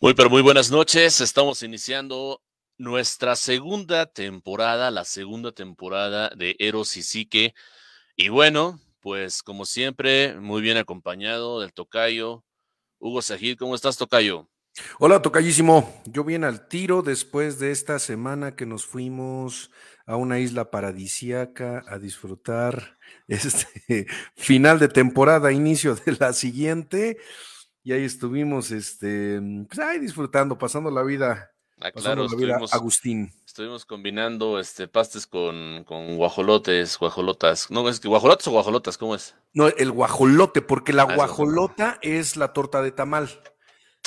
Muy, pero muy buenas noches. Estamos iniciando nuestra segunda temporada, la segunda temporada de Eros y Psique. Y bueno, pues como siempre, muy bien acompañado del Tocayo. Hugo Sajid, ¿cómo estás, Tocayo? Hola, Tocayísimo. Yo bien al tiro después de esta semana que nos fuimos a una isla paradisíaca a disfrutar este final de temporada, inicio de la siguiente. Y ahí estuvimos, este, pues ahí disfrutando, pasando la vida. Ah, claro, la vida Agustín. estuvimos combinando este pastes con, con guajolotes, guajolotas. No, es que guajolotes o guajolotas, ¿cómo es? No, el guajolote, porque la Ah, es guajolota es la torta de tamal.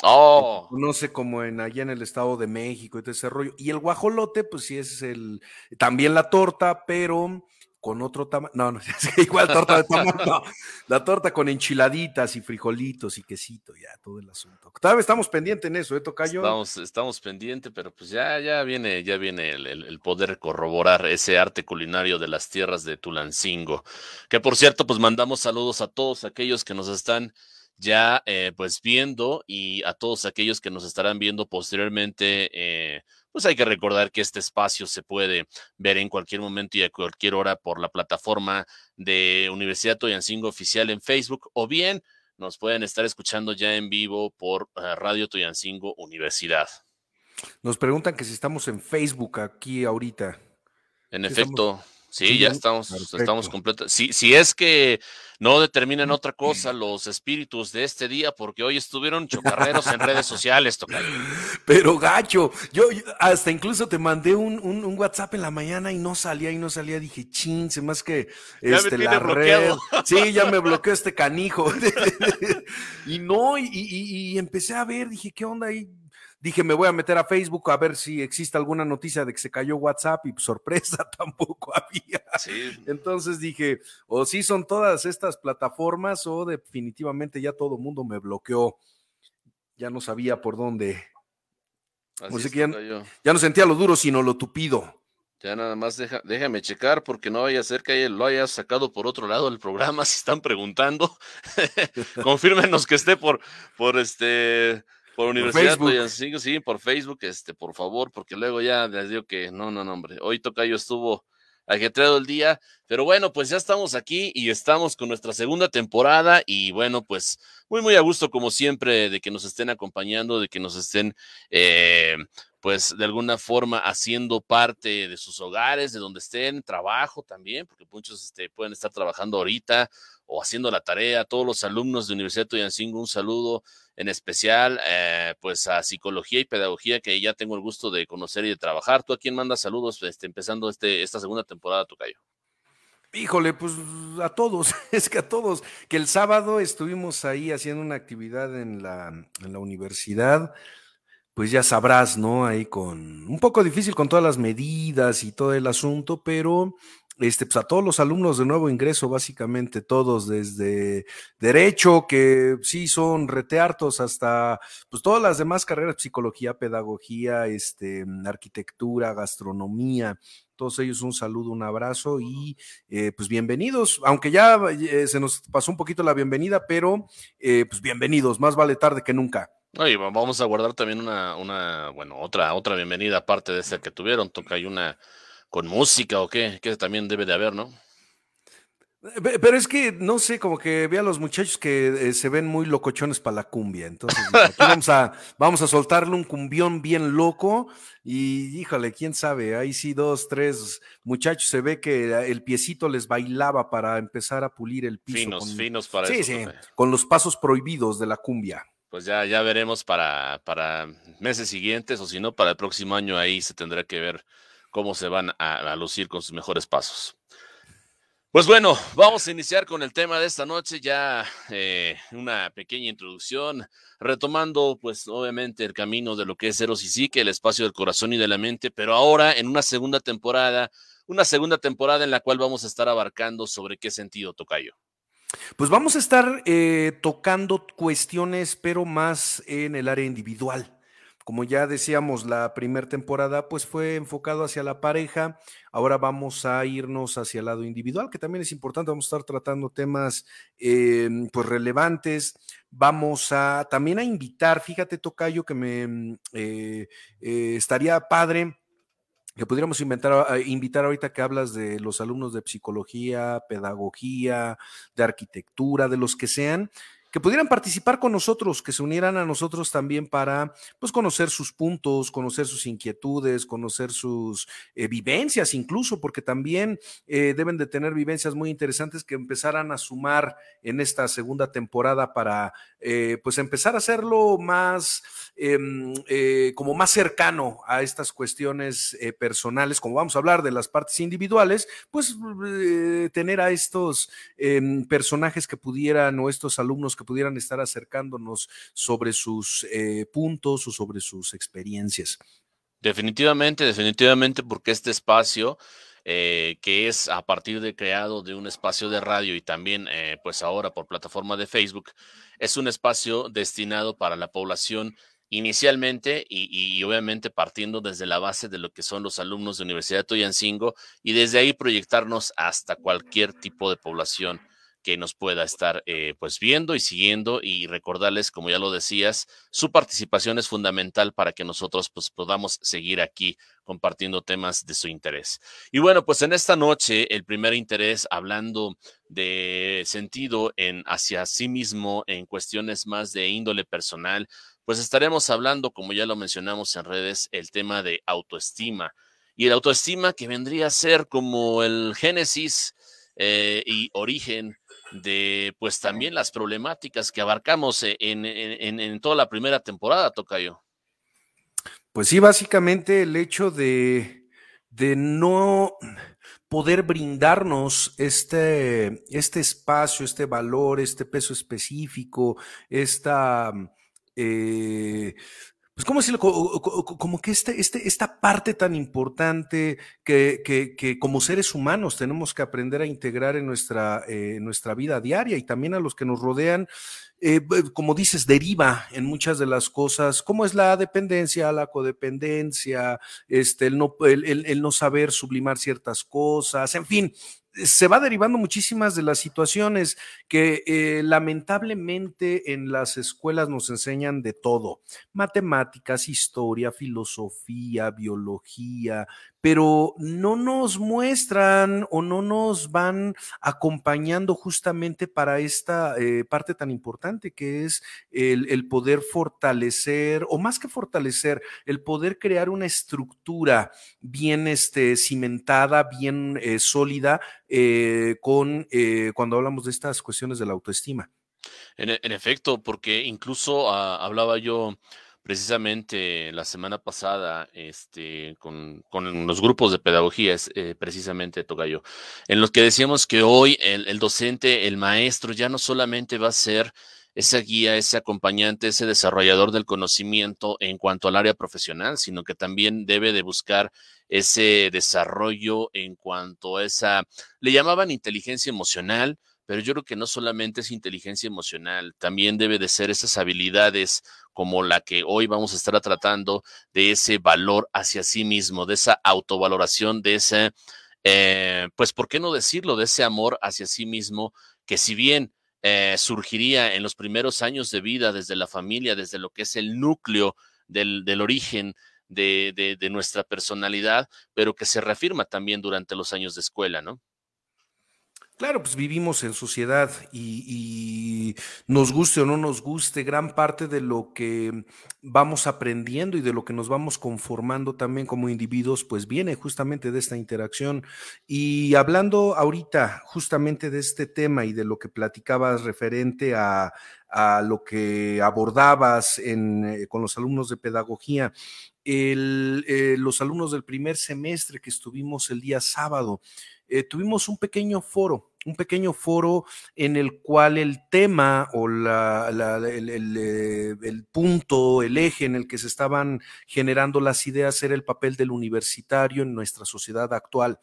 Oh, No sé cómo en allá en el Estado de México y todo ese rollo. Y el guajolote, pues sí es el también la torta, pero con otro tamaño. No, no, es que igual torta de tamal, no. La torta con enchiladitas y frijolitos y quesito, ya, todo el asunto. Todavía estamos pendientes en eso, ¿eh, Tocayo? estamos, estamos pendientes, pero pues ya, ya viene, ya viene el, poder corroborar ese arte culinario de las tierras de Tulancingo. Que por cierto, pues mandamos saludos a todos aquellos que nos están ya eh, pues viendo y a todos aquellos que nos estarán viendo posteriormente. eh, pues hay que recordar que este espacio se puede ver en cualquier momento y a cualquier hora por la plataforma de Universidad Toyancingo Oficial en Facebook o bien nos pueden estar escuchando ya en vivo por eh, Radio Toyancingo Universidad. Nos preguntan que si estamos en Facebook aquí ahorita. En efecto, sí, ya estamos, perfecto. estamos completos. Si, si es que no determinan otra cosa los espíritus de este día, porque hoy estuvieron chocarreros en redes sociales, Tocayo. Pero gacho, yo, hasta incluso te mandé un, un- un WhatsApp en la mañana y no salía y no salía. Dije, chin, se más que Ya este, la red. Sí, ya me bloqueó este canijo. y no, y, y- y empecé a ver, dije, ¿qué onda ahí? Dije, me voy a meter a Facebook a ver si existe alguna noticia de que se cayó WhatsApp y pues, sorpresa, tampoco había. Sí, Entonces dije, o sí son todas estas plataformas o definitivamente ya todo mundo me bloqueó. Ya no sabía por dónde. así que. Ya no sentía lo duro, sino lo tupido. Ya nada más deja, déjame checar porque no vaya a ser que lo haya sacado por otro lado del programa si están preguntando. Confírmenos que esté por, por este por Universidad Facebook. Toyancingo, sí, por Facebook, este, por favor, porque luego ya les digo que no, no, no, hombre. Hoy Tocayo estuvo ajetreado el día, pero bueno, pues ya estamos aquí y estamos con nuestra segunda temporada y bueno, pues muy, muy a gusto como siempre de que nos estén acompañando, de que nos estén eh, pues de alguna forma haciendo parte de sus hogares, de donde estén, trabajo también, porque muchos este, pueden estar trabajando ahorita o haciendo la tarea. Todos los alumnos de Universidad de Toyancingo, un saludo en especial eh, pues a psicología y pedagogía que ya tengo el gusto de conocer y de trabajar. ¿Tú a quién mandas saludos este, empezando este, esta segunda temporada, Tocayo? Híjole, pues a todos, es que a todos, que el sábado estuvimos ahí haciendo una actividad en la, en la universidad, pues ya sabrás, ¿no? Ahí con un poco difícil con todas las medidas y todo el asunto, pero este, pues a todos los alumnos de nuevo ingreso, básicamente todos, desde derecho, que sí son reteartos, hasta pues todas las demás carreras, psicología, pedagogía, este, arquitectura, gastronomía, todos ellos un saludo, un abrazo y eh, pues bienvenidos, aunque ya eh, se nos pasó un poquito la bienvenida, pero eh, pues bienvenidos, más vale tarde que nunca. Va- vamos a guardar también una, una, bueno, otra, otra bienvenida aparte de esa que tuvieron. Toca hay una con música o qué, que también debe de haber, ¿no? Pe- Pero es que, no sé, como que ve a los muchachos que eh, se ven muy locochones para la cumbia. Entonces, aquí vamos a, vamos a soltarle un cumbión bien loco. Y híjole, quién sabe, ahí sí, dos, tres muchachos se ve que el piecito les bailaba para empezar a pulir el piso. Finos, con, finos para sí, eso. sí, con los pasos prohibidos de la cumbia. Pues ya, ya veremos para, para meses siguientes, o si no, para el próximo año ahí se tendrá que ver cómo se van a, lucir con sus mejores pasos. Pues bueno, vamos a iniciar con el tema de esta noche, ya eh, una pequeña introducción, retomando pues obviamente el camino de lo que es Eros y Psique, el espacio del corazón y de la mente, pero ahora en una segunda temporada, una segunda temporada en la cual vamos a estar abarcando sobre qué sentido tocayo. Pues vamos a estar eh, tocando cuestiones, pero más en el área individual. como ya decíamos, la primera temporada pues fue enfocado hacia la pareja. Ahora vamos a irnos hacia el lado individual, que también es importante. Vamos a estar tratando temas eh, pues relevantes. Vamos a también a invitar, fíjate, Tocayo, que me eh, eh, estaría padre que pudiéramos inventar, invitar ahorita que hablas de los alumnos de psicología, pedagogía, de arquitectura, de los que sean, que pudieran participar con nosotros, que se unieran a nosotros también para pues, conocer sus puntos, conocer sus inquietudes, conocer sus eh, vivencias incluso, porque también eh, deben de tener vivencias muy interesantes que empezaran a sumar en esta segunda temporada para eh, pues empezar a hacerlo más, em, como más cercano a estas cuestiones personales, como vamos a hablar de las partes individuales, pues tener a estos em, personajes que pudieran o estos alumnos que pudieran estar acercándonos sobre sus eh, puntos o sobre sus experiencias. Definitivamente, definitivamente, porque este espacio eh, que es a partir de creado de un espacio de radio y también eh, pues ahora por plataforma de Facebook, es un espacio destinado para la población inicialmente y, y, obviamente partiendo desde la base de lo que son los alumnos de Universidad de Toyancingo y desde ahí proyectarnos hasta cualquier tipo de población que nos pueda estar eh, pues viendo y siguiendo y recordarles, como ya lo decías, su participación es fundamental para que nosotros pues podamos seguir aquí compartiendo temas de su interés. Y bueno, pues en esta noche el primer interés hablando de sentido en hacia sí mismo en cuestiones más de índole personal, pues estaremos hablando, como ya lo mencionamos en redes, el tema de autoestima. Y el autoestima que vendría a ser como el génesis eh, y origen de pues también las problemáticas que abarcamos e, en, toda la primera temporada, Tocayo. Pues sí, básicamente el hecho de, de no poder brindarnos este, este espacio, este valor, este peso específico, esta, eh, pues, ¿cómo decirlo? Como que este, este, esta parte tan importante que, que, como seres humanos tenemos que aprender a integrar en nuestra, eh, nuestra vida diaria y también a los que nos rodean, eh, como dices, deriva en muchas de las cosas, como es la dependencia, la codependencia, este, el, no, el, el no saber sublimar ciertas cosas, en fin, se va derivando muchísimas de las situaciones que eh, lamentablemente en las escuelas nos enseñan de todo, matemáticas, historia, filosofía, biología, pero no nos muestran o no nos van acompañando justamente para esta eh, parte tan importante que es el, poder fortalecer, o más que fortalecer, el poder crear una estructura bien este, cimentada, bien eh, sólida, eh, con cuando hablamos de estas cuestiones de la autoestima. En, efecto, porque incluso ah, hablaba yo precisamente la semana pasada este, con, los grupos de pedagogía, eh, precisamente Tocayo, en los que decíamos que hoy el, docente, el maestro, ya no solamente va a ser esa guía, ese acompañante, ese desarrollador del conocimiento en cuanto al área profesional, sino que también debe de buscar ese desarrollo en cuanto a esa, le llamaban inteligencia emocional, pero yo creo que no solamente es inteligencia emocional, también debe de ser esas habilidades como la que hoy vamos a estar tratando, de ese valor hacia sí mismo, de esa autovaloración, de ese, eh, pues, ¿por qué no decirlo? De ese amor hacia sí mismo, que si bien eh, surgiría en los primeros años de vida, desde la familia, desde lo que es el núcleo del, origen de, de nuestra personalidad, pero que se reafirma también durante los años de escuela, ¿no? Claro, pues vivimos en sociedad y, nos guste o no nos guste, gran parte de lo que vamos aprendiendo y de lo que nos vamos conformando también como individuos, pues viene justamente de esta interacción. Y hablando ahorita justamente de este tema y de lo que platicabas referente a, lo que abordabas eh, con los alumnos de pedagogía, eh, los alumnos del primer semestre que estuvimos el día sábado, eh, tuvimos un pequeño foro un pequeño foro en el cual el tema o la, eh, el, punto, el eje en el que se estaban generando las ideas era el papel del universitario en nuestra sociedad actual.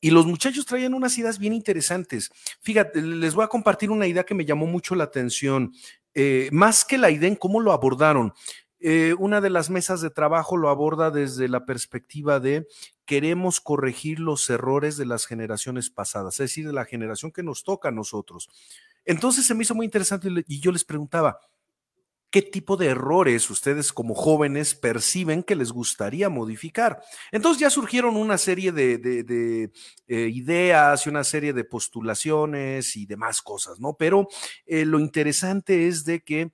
Y los muchachos traían unas ideas bien interesantes. Fíjate, les voy a compartir una idea que me llamó mucho la atención, eh, más que la idea en cómo lo abordaron. Eh, una de las mesas de trabajo lo aborda desde la perspectiva de queremos corregir los errores de las generaciones pasadas, es decir, de la generación que nos toca a nosotros. Entonces se me hizo muy interesante y yo les preguntaba, qué tipo de errores ustedes como jóvenes perciben que les gustaría modificar. Entonces ya surgieron una serie de, eh, ideas y una serie de postulaciones y demás cosas, ¿no? Pero eh, lo interesante es de que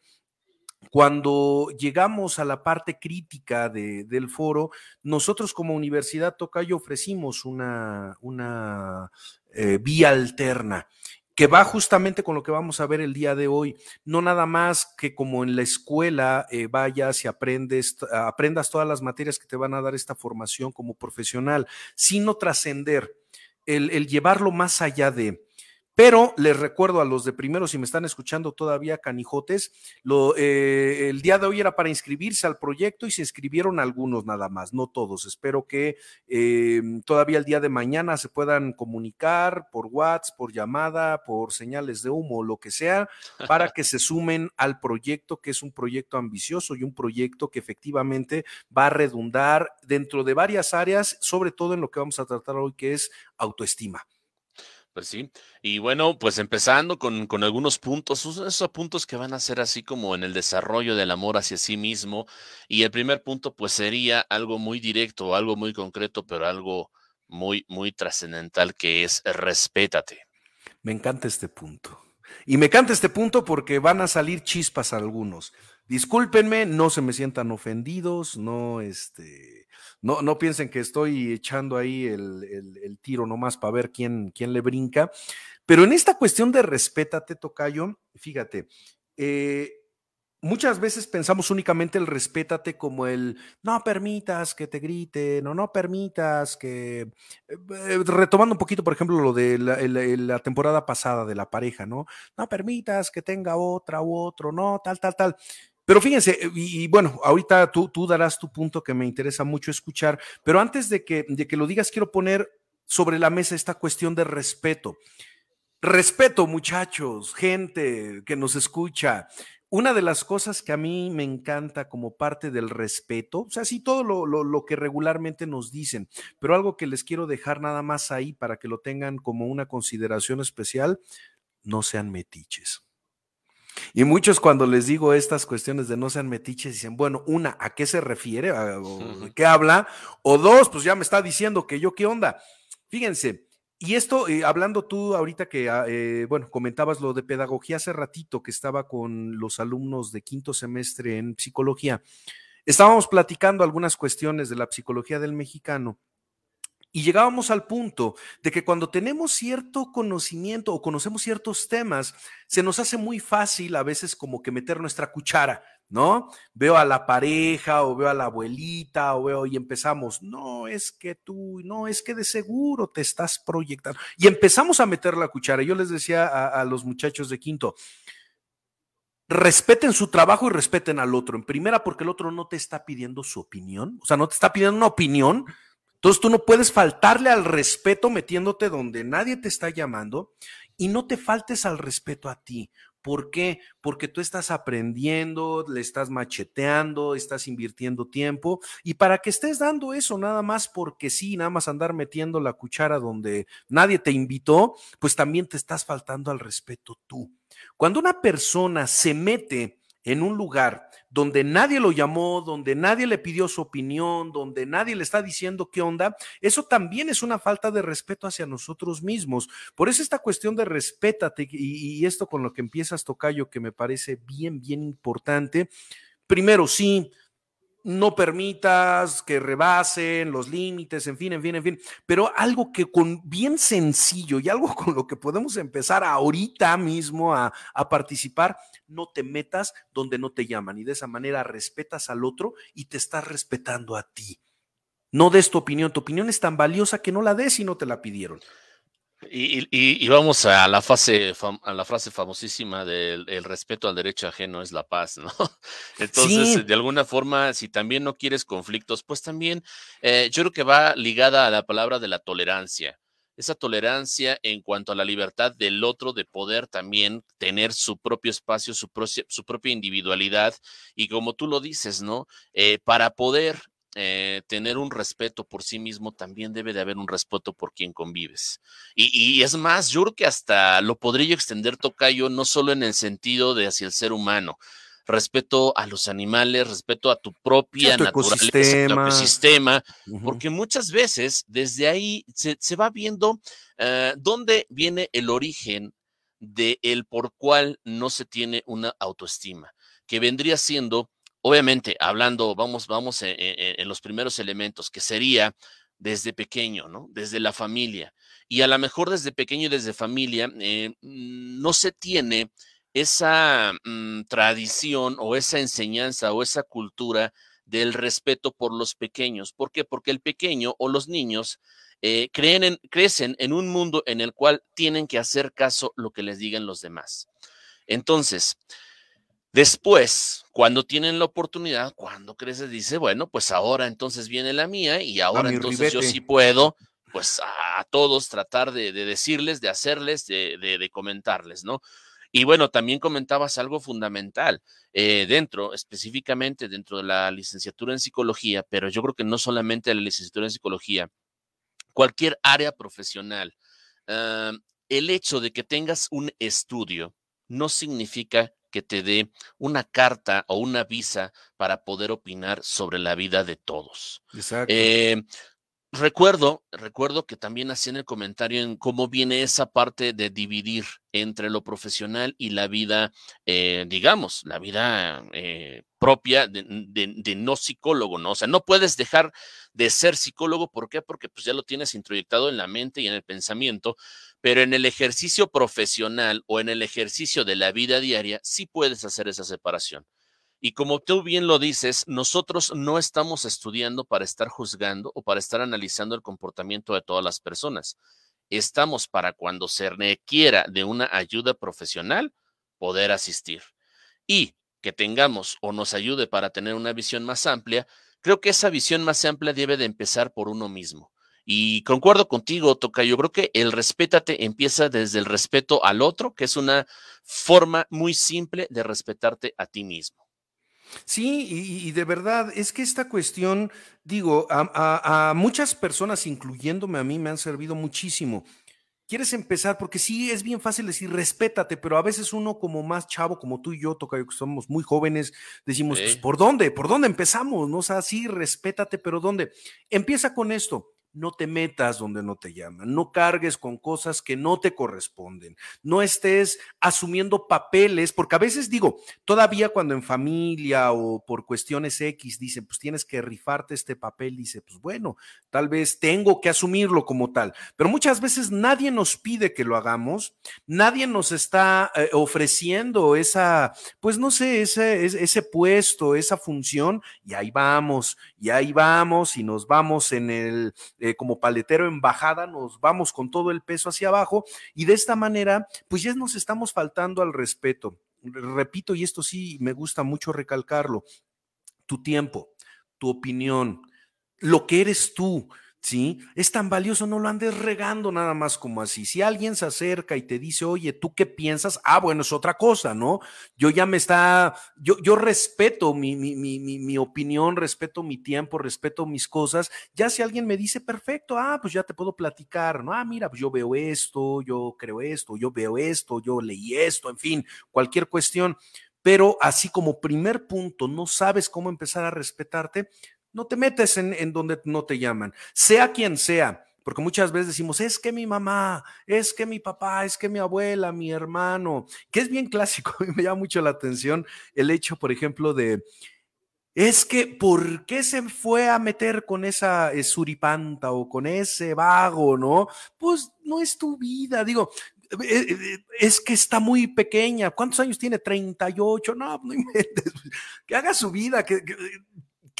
cuando llegamos a la parte crítica del foro, nosotros como Universidad Tocayo ofrecimos una, una eh, vía alterna que va justamente con lo que vamos a ver el día de hoy. No nada más que como en la escuela eh, vayas y aprendes, aprendas todas las materias que te van a dar esta formación como profesional, sino trascender, el, el llevarlo más allá de pero les recuerdo a los de primero, si me están escuchando todavía, canijotes, lo, eh, el día de hoy era para inscribirse al proyecto y se inscribieron algunos nada más, no todos. Espero que eh, todavía el día de mañana se puedan comunicar por WhatsApp, por llamada, por señales de humo, lo que sea, para que se sumen al proyecto, que es un proyecto ambicioso y un proyecto que efectivamente va a redundar dentro de varias áreas, sobre todo en lo que vamos a tratar hoy, que es autoestima. Pues sí, y bueno, pues empezando con, con, algunos puntos, esos puntos que van a ser así como en el desarrollo del amor hacia sí mismo. Y el primer punto, pues sería algo muy directo, algo muy concreto, pero algo muy, muy trascendental, que es respétate. Me encanta este punto. Y me encanta este punto porque van a salir chispas algunos. Discúlpenme, no se me sientan ofendidos, no, este, no, no piensen que estoy echando ahí el, tiro nomás para ver quién, quién le brinca. Pero en esta cuestión de respétate, Tocayo, fíjate, eh, muchas veces pensamos únicamente el respétate como el no permitas que te griten o no permitas que, eh, eh, retomando un poquito, por ejemplo, lo de la, la, temporada pasada de la pareja, ¿no? No permitas que tenga otra u otro, no, tal, tal, tal. Pero fíjense, eh, y, bueno, ahorita tú, tú darás tu punto que me interesa mucho escuchar, pero antes de que, de que lo digas, quiero poner sobre la mesa esta cuestión de respeto. Respeto, muchachos, gente que nos escucha. Una de las cosas que a mí me encanta como parte del respeto, o sea, sí, todo lo, lo, lo, que regularmente nos dicen, pero algo que les quiero dejar nada más ahí para que lo tengan como una consideración especial, no sean metiches. Y muchos cuando les digo estas cuestiones de no sean metiches, dicen, bueno, una, ¿a qué se refiere? ¿Qué habla? O dos, pues ya me está diciendo que yo qué onda. Fíjense, y esto, eh, hablando tú ahorita que, ah, eh, bueno, comentabas lo de pedagogía hace ratito que estaba con los alumnos de quinto semestre en psicología, estábamos platicando algunas cuestiones de la psicología del mexicano y llegábamos al punto de que cuando tenemos cierto conocimiento o conocemos ciertos temas, se nos hace muy fácil a veces como que meter nuestra cuchara, ¿no? Veo a la pareja o veo a la abuelita o veo y empezamos, no, es que tú, no, es que de seguro te estás proyectando. Y empezamos a meter la cuchara. Yo les decía a, los muchachos de quinto, respeten su trabajo y respeten al otro. En primera, porque el otro no te está pidiendo su opinión, o sea, no te está pidiendo una opinión, entonces tú no puedes faltarle al respeto metiéndote donde nadie te está llamando y no te faltes al respeto a ti. ¿Por qué? Porque tú estás aprendiendo, le estás macheteando, estás invirtiendo tiempo y para que estés dando eso nada más porque sí, nada más andar metiendo la cuchara donde nadie te invitó, pues también te estás faltando al respeto tú. Cuando una persona se mete en un lugar donde nadie lo llamó, donde nadie le pidió su opinión, donde nadie le está diciendo qué onda, eso también es una falta de respeto hacia nosotros mismos. Por eso esta cuestión de respétate y, esto con lo que empiezas, Tocayo, que me parece bien, bien importante. Primero, sí, no permitas que rebasen los límites, en fin, en fin, en fin, pero algo que con bien sencillo y algo con lo que podemos empezar ahorita mismo a, a, participar, no te metas donde no te llaman y de esa manera respetas al otro y te estás respetando a ti. No des tu opinión, tu opinión es tan valiosa que no la des y no te la pidieron. Y, vamos a la, fase, a la frase famosísima del el respeto al derecho ajeno es la paz, ¿no? Entonces, de alguna forma, si también no quieres conflictos, pues también eh, yo creo que va ligada a la palabra de la tolerancia. esa tolerancia en cuanto a la libertad del otro de poder también tener su propio espacio, su, su propia individualidad y como tú lo dices, ¿no? Eh, para poder eh, tener un respeto por sí mismo, también debe de haber un respeto por quien convives. Y, y, es más, yo creo que hasta lo podría extender, Tocayo, no solo en el sentido de hacia el ser humano, respeto a los animales, respeto a tu propia naturaleza, ecosistema. tu ecosistema, porque muchas veces desde ahí se, se va viendo uh, dónde viene el origen de el por cual no se tiene una autoestima, que vendría siendo, obviamente, hablando, vamos, vamos en, en, en los primeros elementos, que sería desde pequeño, ¿no? Desde la familia. Y a lo mejor desde pequeño y desde familia eh, no se tiene esa mmm, tradición o esa enseñanza o esa cultura del respeto por los pequeños. ¿Por qué? Porque el pequeño o los niños eh, creen en, crecen en un mundo en el cual tienen que hacer caso lo que les digan los demás. Entonces, después, cuando tienen la oportunidad, cuando creces, dice, bueno, pues ahora entonces viene la mía y ahora entonces ribete. yo sí puedo, pues a, a todos tratar de, de, decirles, de hacerles, de, de comentarles, ¿no? Y bueno, también comentabas algo fundamental eh, dentro, específicamente dentro de la licenciatura en psicología, pero yo creo que no solamente la licenciatura en psicología, cualquier área profesional, uh, el hecho de que tengas un estudio no significa que te dé una carta o una visa para poder opinar sobre la vida de todos. Exacto. Eh, Recuerdo, recuerdo que también hacían el comentario en cómo viene esa parte de dividir entre lo profesional y la vida, eh, digamos, la vida eh, propia de, de, de, no psicólogo, ¿no? O sea, no puedes dejar de ser psicólogo, ¿por qué? Porque pues ya lo tienes introyectado en la mente y en el pensamiento, pero en el ejercicio profesional o en el ejercicio de la vida diaria sí puedes hacer esa separación. Y como tú bien lo dices, nosotros no estamos estudiando para estar juzgando o para estar analizando el comportamiento de todas las personas. Estamos para cuando se requiera de una ayuda profesional, poder asistir. Y que tengamos o nos ayude para tener una visión más amplia, creo que esa visión más amplia debe de empezar por uno mismo. Y concuerdo contigo, Toca, yo creo que el respétate empieza desde el respeto al otro, que es una forma muy simple de respetarte a ti mismo. Sí, y, y, de verdad, es que esta cuestión, digo, a, a, a, muchas personas, incluyéndome a mí, me han servido muchísimo. ¿Quieres empezar? Porque sí, es bien fácil decir, respétate, pero a veces uno como más chavo, como tú y yo, Tocayo, que somos muy jóvenes, decimos, sí. pues, ¿por dónde? ¿Por dónde empezamos? No, o sea, sí, respétate, pero ¿dónde? Empieza con esto no te metas donde no te llaman, no cargues con cosas que no te corresponden, no estés asumiendo papeles, porque a veces digo, todavía cuando en familia o por cuestiones X dice, pues tienes que rifarte este papel, dice, pues bueno, tal vez tengo que asumirlo como tal, pero muchas veces nadie nos pide que lo hagamos, nadie nos está eh, ofreciendo esa, pues no sé, ese, ese puesto, esa función, y ahí vamos, y ahí vamos, y nos vamos en el eh, como paletero en bajada, nos vamos con todo el peso hacia abajo y de esta manera, pues ya nos estamos faltando al respeto. Repito, y esto sí me gusta mucho recalcarlo, tu tiempo, tu opinión, lo que eres tú, ¿sí? Es tan valioso, no lo andes regando nada más como así. Si alguien se acerca y te dice, oye, ¿tú qué piensas? Ah, bueno, es otra cosa, ¿no? Yo ya me está, yo, yo respeto mi, mi, mi, mi, opinión, respeto mi tiempo, respeto mis cosas. Ya si alguien me dice, perfecto, ah, pues ya te puedo platicar, ¿no? Ah, mira, pues yo veo esto, yo creo esto, yo veo esto, yo leí esto, en fin, cualquier cuestión. Pero así como primer punto, no sabes cómo empezar a respetarte, no te metes en, en, donde no te llaman, sea quien sea, porque muchas veces decimos, es que mi mamá, es que mi papá, es que mi abuela, mi hermano, que es bien clásico, y me llama mucho la atención el hecho, por ejemplo, de, es que, ¿por qué se fue a meter con esa eh, suripanta o con ese vago, no? Pues no es tu vida, digo, eh, eh, es que está muy pequeña. ¿Cuántos años tiene? 38. No, no inventes. Que haga su vida, que, que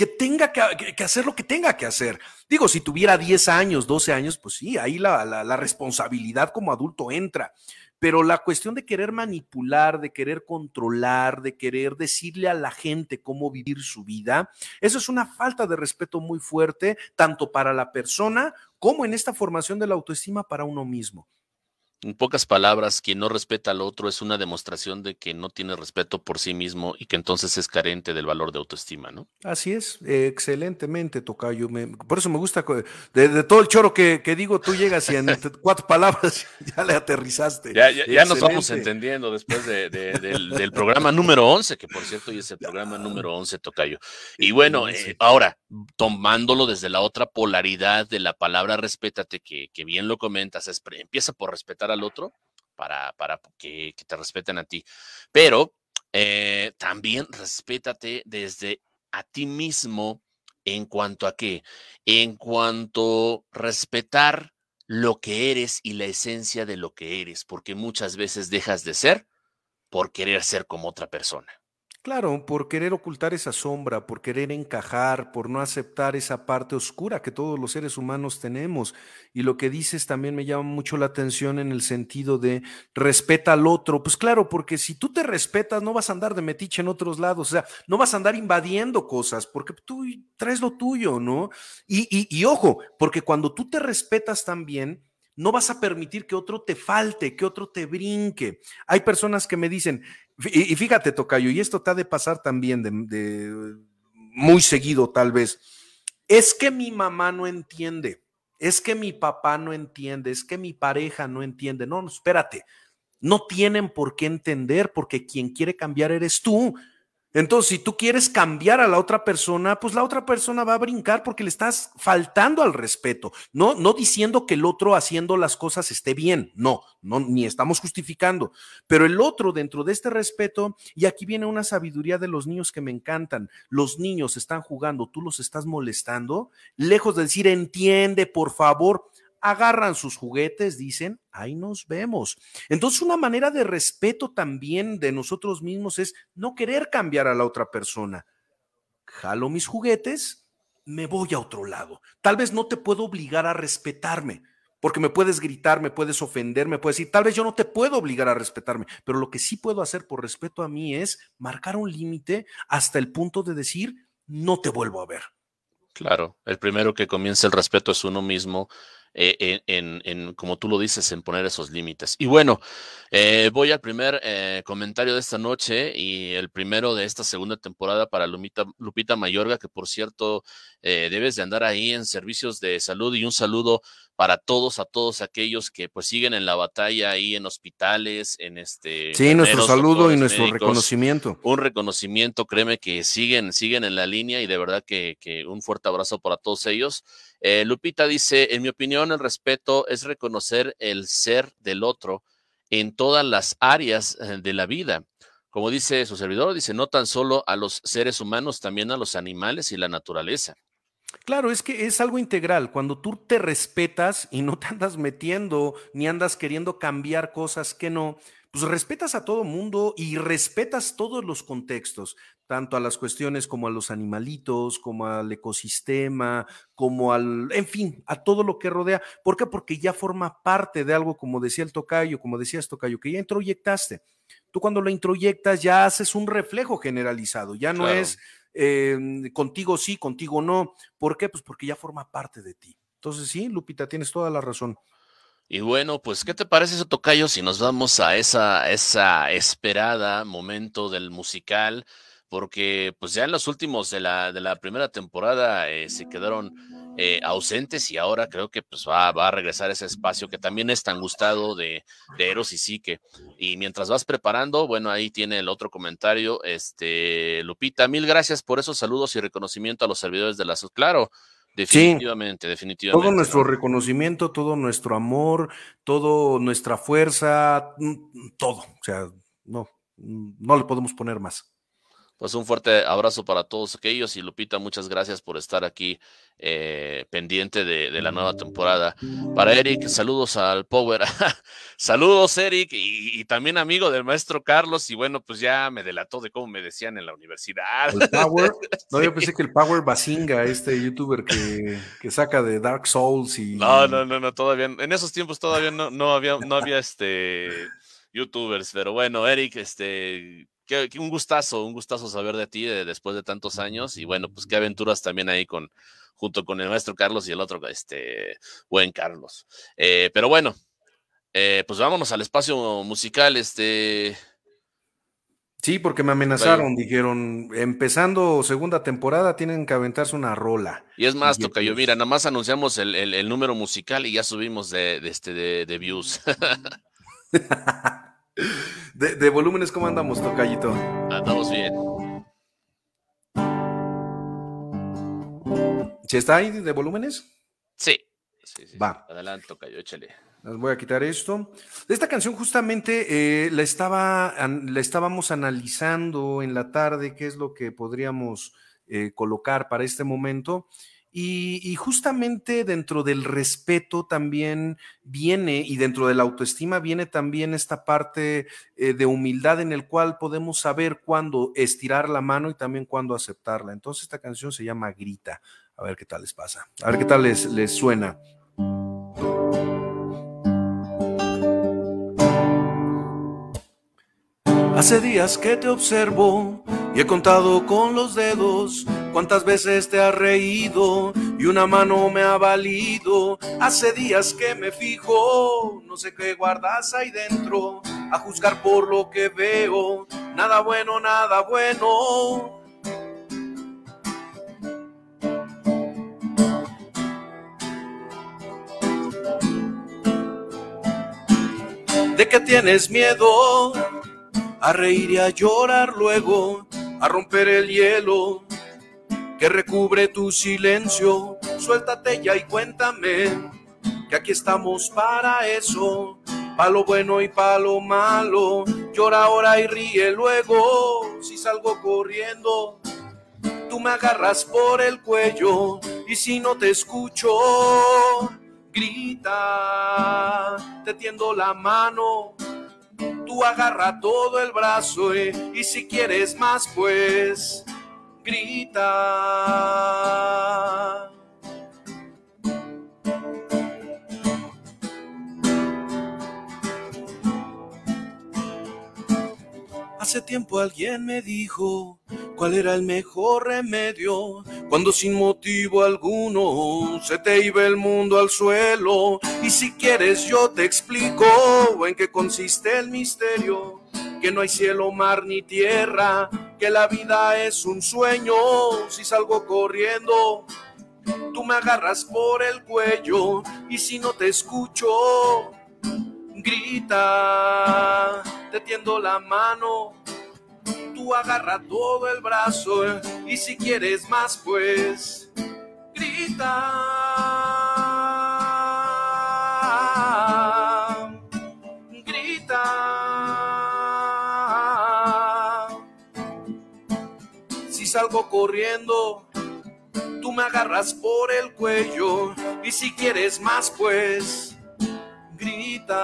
que tenga que, hacer lo que tenga que hacer. Digo, si tuviera 10 años, 12 años, pues sí, ahí la responsabilidad como adulto entra. pero la cuestión de querer manipular, de querer controlar, de querer decirle a la gente cómo vivir su vida, eso es una falta de respeto muy fuerte, tanto para la persona como en esta formación de la autoestima para uno mismo. En pocas palabras, quien no respeta al otro es una demostración de que no tiene respeto por sí mismo y que entonces es carente del valor de autoestima, ¿no? Así es, excelentemente, Tocayo. por eso me gusta, de, todo el choro que, digo, tú llegas y en cuatro palabras ya le aterrizaste. Ya, nos vamos entendiendo después del, programa número 11, que por cierto hoy es el programa número 11, Tocayo. Y bueno, eh, ahora, tomándolo desde la otra polaridad de la palabra respétate, que, que bien lo comentas, empieza por respetar al otro para, para que, te respeten a ti. Pero eh, también respétate desde a ti mismo en cuanto a qué? En cuanto respetar lo que eres y la esencia de lo que eres, porque muchas veces dejas de ser por querer ser como otra persona. Claro, por querer ocultar esa sombra, por querer encajar, por no aceptar esa parte oscura que todos los seres humanos tenemos. Y lo que dices también me llama mucho la atención en el sentido de respeta al otro. Pues claro, porque si tú te respetas, no vas a andar de metiche en otros lados, o sea, no vas a andar invadiendo cosas, porque tú traes lo tuyo, ¿no? Y, y, y ojo, porque cuando tú te respetas también, no vas a permitir que otro te falte, que otro te brinque. Hay personas que me dicen, y, fíjate, Tocayo, y esto te ha de pasar también de, muy seguido tal vez, es que mi mamá no entiende, es que mi papá no entiende, es que mi pareja no entiende. No, espérate, no tienen por qué entender porque quien quiere cambiar eres tú. Entonces, si tú quieres cambiar a la otra persona, pues la otra persona va a brincar porque le estás faltando al respeto, no, no diciendo que el otro haciendo las cosas esté bien, no, no, ni estamos justificando, pero el otro dentro de este respeto, y aquí viene una sabiduría de los niños que me encantan, los niños están jugando, tú los estás molestando, lejos de decir entiende, por favor, agarran sus juguetes, dicen, ahí nos vemos. Entonces, una manera de respeto también de nosotros mismos es no querer cambiar a la otra persona. Jalo mis juguetes, me voy a otro lado. Tal vez no te puedo obligar a respetarme, porque me puedes gritar, me puedes ofender, me puedes decir, tal vez yo no te puedo obligar a respetarme, pero lo que sí puedo hacer por respeto a mí es marcar un límite hasta el punto de decir, no te vuelvo a ver. Claro, el primero que comienza el respeto es uno mismo eh, en, como tú lo dices, en poner esos límites. Y bueno, eh, voy al primer eh, comentario de esta noche y el primero de esta segunda temporada para Lupita, Lupita Mayorga, que por cierto, debes de andar ahí en servicios de salud y un saludo para todos, a todos aquellos que pues siguen en la batalla ahí en hospitales, en este... Sí, nuestro saludo y nuestro reconocimiento. Un reconocimiento, créeme que siguen, siguen en la línea y de verdad que, que un fuerte abrazo para todos ellos. Eh, Lupita dice, en mi opinión, el respeto es reconocer el ser del otro en todas las áreas eh, de la vida. Como dice su servidor, dice, no tan solo a los seres humanos, también a los animales y la naturaleza. Claro, es que es algo integral. Cuando tú te respetas y no te andas metiendo ni andas queriendo cambiar cosas que no, pues respetas a todo mundo y respetas todos los contextos, tanto a las cuestiones como a los animalitos, como al ecosistema, como al, en fin, a todo lo que rodea. ¿Por qué? Porque ya forma parte de algo, como decía el tocayo, como decías tocayo, que ya introyectaste. Tú cuando lo introyectas ya haces un reflejo generalizado, ya no es em, contigo sí, contigo no. ¿Por qué? Pues porque ya forma parte de ti. Entonces sí, Lupita, tienes toda la razón. Y bueno, pues, ¿qué te parece eso, Tocayo, si nos vamos a esa, esa esperada momento del musical? Porque pues ya en los últimos de la, de la primera temporada eh, se quedaron eh, ausentes y ahora creo que pues va, va, a regresar ese espacio que también es tan gustado de, de Eros y Sique. Y mientras vas preparando, bueno, ahí tiene el otro comentario, este, Lupita, mil gracias por esos saludos y reconocimiento a los servidores de la... Claro, Definitivamente, definitivamente. Todo nuestro reconocimiento, todo nuestro amor, toda nuestra fuerza, mm, todo. O sea, no, no le podemos poner más. Pues un fuerte abrazo para todos aquellos y Lupita, muchas gracias por estar aquí eh, pendiente de, la nueva temporada. Para Eric, saludos al Power. saludos, Eric, y, también amigo del maestro Carlos. Y bueno, pues ya me delató de cómo me decían en la universidad. El Power. No, yo pensé que el Power Basinga, este youtuber que, que, saca de Dark Souls y. No, no, no, no, todavía. En esos tiempos todavía no, no había, no había este youtubers. Pero bueno, Eric, este, un gustazo, un gustazo saber de ti después de tantos años y bueno, pues qué aventuras también ahí con junto con el maestro Carlos y el otro, este, buen Carlos. Eh, pero bueno, eh, pues vámonos al espacio musical, este. Sí, porque me amenazaron, dijeron, empezando segunda temporada tienen que aventarse una rola. Y es más, toca yo, mira, nada más anunciamos el, número musical y ya subimos de, este, de, views. de, volúmenes, ¿cómo andamos, Tocayito? Andamos bien. ¿Se está ahí de volúmenes? Sí. Va. Adelante, Tocayo, échale. Les voy a quitar esto. Esta canción justamente eh, la, estaba, la estábamos analizando en la tarde, qué es lo que podríamos eh, colocar para este momento. Y, justamente dentro del respeto también viene, y dentro de la autoestima viene también esta parte eh, de humildad en el cual podemos saber cuándo estirar la mano y también cuándo aceptarla. Entonces esta canción se llama Grita. A ver qué tal les pasa. A ver qué tal les, les suena. Hace días que te observo y he contado con los dedos cuántas veces te has reído y una mano me ha valido. Hace días que me fijo, no sé qué guardas ahí dentro, a juzgar por lo que veo, nada bueno, nada bueno. ¿De qué tienes miedo? a reír y a llorar luego, a romper el hielo que recubre tu silencio. Suéltate ya y cuéntame que aquí estamos para eso, palo bueno y palo malo. Llora ahora y ríe luego, si salgo corriendo. Tú me agarras por el cuello y si no te escucho, grita, te tiendo la mano tú agarra todo el brazo eh, y si quieres más, pues grita. Hace tiempo alguien me dijo cuál era el mejor remedio cuando sin motivo alguno se te iba el mundo al suelo. Y si quieres yo te explico en qué consiste el misterio, que no hay cielo, mar ni tierra, que la vida es un sueño. Si salgo corriendo, tú me agarras por el cuello y si no te escucho, grita, te tiendo la mano tú agarra todo el brazo y si quieres más, pues grita. Grita. Corriendo, tú me agarras por el cuello y si quieres más, pues grita.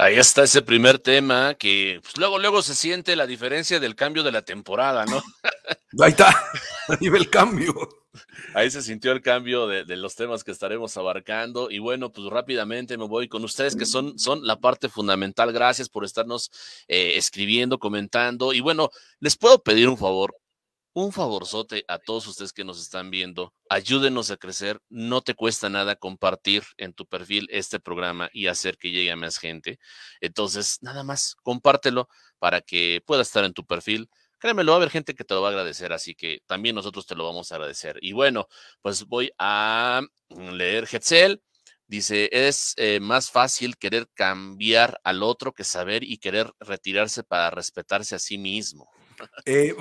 Ahí está ese primer tema que pues, luego, luego se siente la diferencia del cambio de la temporada, ¿no? Ahí está, ahí ve el cambio. Ahí se sintió el cambio de, los temas que estaremos abarcando. Y bueno, pues rápidamente me voy con ustedes, que son, son la parte fundamental. Gracias por estarnos eh, escribiendo, comentando. Y bueno, les puedo pedir un favor un favorzote a todos ustedes que nos están viendo. Ayúdenos a crecer. No te cuesta nada compartir en tu perfil este programa y hacer que llegue a más gente. Entonces, nada más, compártelo para que pueda estar en tu perfil. Créemelo, va a haber gente que te lo va a agradecer, así que también nosotros te lo vamos a agradecer. Y bueno, pues voy a leer Hetzel. Dice, es eh, más fácil querer cambiar al otro que saber y querer retirarse para respetarse a sí mismo. Eh,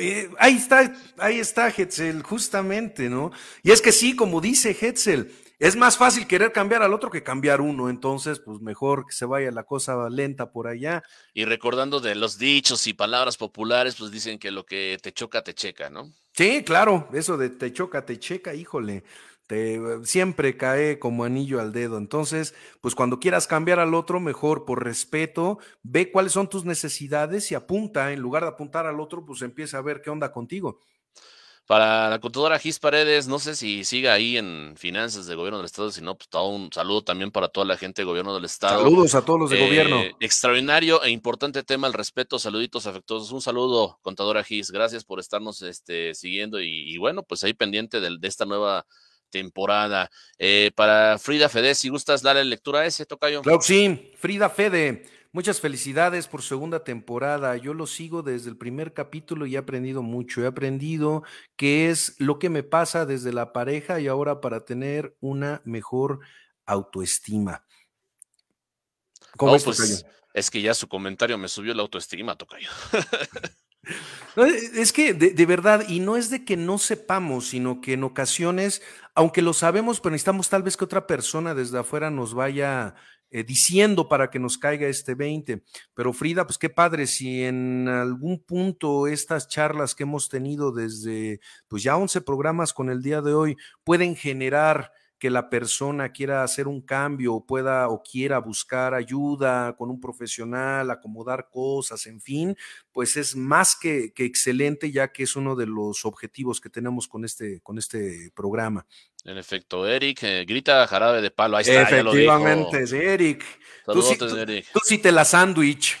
eh, ahí está, ahí está Hetzel, justamente, ¿no? Y es que sí, como dice Hetzel, es más fácil querer cambiar al otro que cambiar uno, entonces, pues mejor que se vaya la cosa lenta por allá. Y recordando de los dichos y palabras populares, pues dicen que lo que te choca, te checa, ¿no? Sí, claro, eso de te choca, te checa, híjole. Te, siempre cae como anillo al dedo. Entonces, pues cuando quieras cambiar al otro, mejor por respeto, ve cuáles son tus necesidades y apunta, en lugar de apuntar al otro, pues empieza a ver qué onda contigo. Para la contadora Gis Paredes, no sé si siga ahí en finanzas del gobierno del estado, si no, pues todo un saludo también para toda la gente del gobierno del estado. Saludos a todos los de gobierno. Eh, extraordinario e importante tema, el respeto, saluditos afectuosos. Un saludo, contadora Gis, gracias por estarnos este, siguiendo y, bueno, pues ahí pendiente de, de esta nueva temporada. Eh, para Frida Fede, si gustas darle lectura a ese, Tocayo. Claro sí, Frida Fede. Muchas felicidades por segunda temporada. Yo lo sigo desde el primer capítulo y he aprendido mucho. He aprendido qué es lo que me pasa desde la pareja y ahora para tener una mejor autoestima. ¿Cómo oh, pues, es que ya su comentario me subió la autoestima, Tocayo. es que de, de, verdad, y no es de que no sepamos, sino que en ocasiones, aunque lo sabemos, pero necesitamos tal vez que otra persona desde afuera nos vaya eh, diciendo para que nos caiga este 20. Pero Frida, pues qué padre, si en algún punto estas charlas que hemos tenido desde, pues ya 11 programas con el día de hoy, pueden generar que la persona quiera hacer un cambio o pueda o quiera buscar ayuda con un profesional, acomodar cosas, en fin, pues es más que, que excelente ya que es uno de los objetivos que tenemos con este, con este programa. En efecto, Eric, eh, grita jarabe de palo. Ahí está, Efectivamente, ya lo Eric. Tú sí, tú, sí, te la sándwich.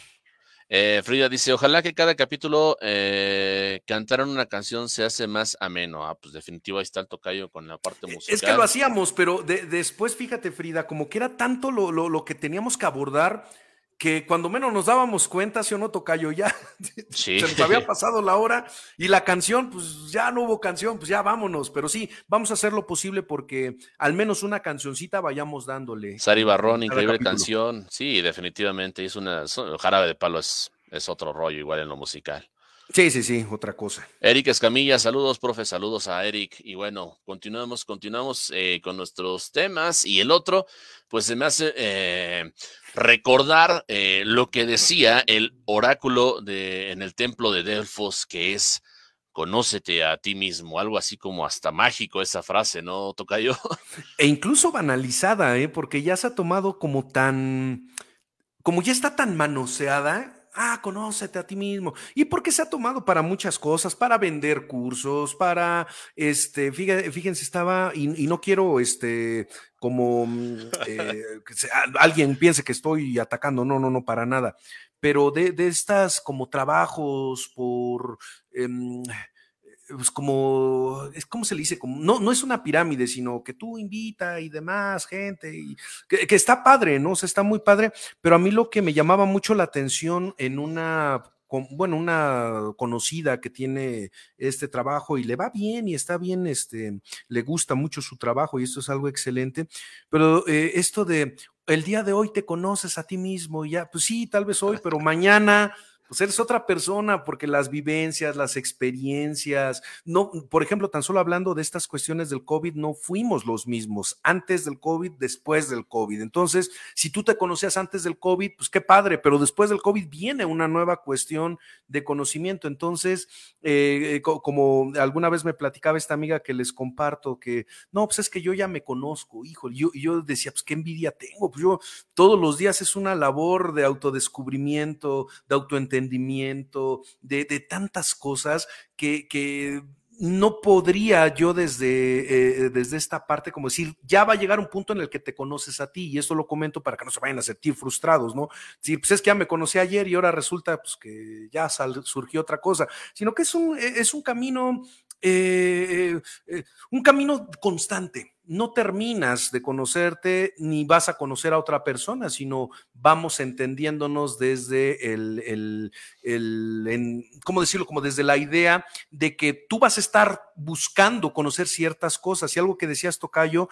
Eh, Frida dice, ojalá que cada capítulo eh, cantaran una canción se hace más ameno. Ah, pues definitivo, ahí está el tocayo con la parte musical. Es que lo hacíamos, pero después, fíjate, Frida, como que era tanto lo, lo, lo que teníamos que abordar que cuando menos nos dábamos cuenta, si o no, Tocayo, ya se nos había pasado la hora y la canción, pues ya no hubo canción, pues ya vámonos, pero sí, vamos a hacer lo posible porque al menos una cancioncita vayamos dándole. Sari Barrón, increíble canción, sí, definitivamente, es una, jarabe de palo, es, es otro rollo igual en lo musical. Sí, sí, sí, otra cosa. Eric Escamilla, saludos, profe, saludos a Eric. Y bueno, continuamos, continuamos eh, con nuestros temas. Y el otro, pues se me hace eh, recordar eh, lo que decía el oráculo de, en el templo de Delfos, que es conócete a ti mismo, algo así como hasta mágico esa frase, ¿no, Tocayo? E incluso banalizada, ¿eh? porque ya se ha tomado como tan, como ya está tan manoseada, Ah, conócete a ti mismo. ¿Y por qué se ha tomado para muchas cosas? Para vender cursos, para, este, fíjense, estaba, y, no quiero, este, como mm, eh, que alguien piense que estoy atacando, no, no, no, para nada. Pero de, de estas como trabajos por... Em, pues como, es como se le dice, como, no, no es una pirámide, sino que tú invita y demás gente, y que, está padre, ¿no? O sea, está muy padre, pero a mí lo que me llamaba mucho la atención en una bueno, una conocida que tiene este trabajo y le va bien y está bien, este, le gusta mucho su trabajo y esto es algo excelente, pero eh, esto de el día de hoy te conoces a ti mismo y ya, pues sí, tal vez hoy, pero mañana pues eres otra persona porque las vivencias, las experiencias, no, por ejemplo, tan solo hablando de estas cuestiones del COVID, no fuimos los mismos antes del COVID, después del COVID. Entonces, si tú te conocías antes del COVID, pues qué padre, pero después del COVID viene una nueva cuestión de conocimiento. Entonces, eh, como alguna vez me platicaba esta amiga que les comparto, que no, pues es que yo ya me conozco, hijo, yo, yo decía, pues qué envidia tengo, pues yo todos los días es una labor de autodescubrimiento, de autoentendimiento entendimiento, de, tantas cosas que, no podría yo desde, eh, desde esta parte como decir, ya va a llegar un punto en el que te conoces a ti, y esto lo comento para que no se vayan a sentir frustrados, ¿no? Si pues es que ya me conocí ayer y ahora resulta pues, que ya surgió otra cosa, sino que es un, un camino, eh, eh, un camino constante no terminas de conocerte ni vas a conocer a otra persona, sino vamos entendiéndonos desde el, el, ¿cómo decirlo? Como desde la idea de que tú vas a estar buscando conocer ciertas cosas. Y algo que decías, Tocayo,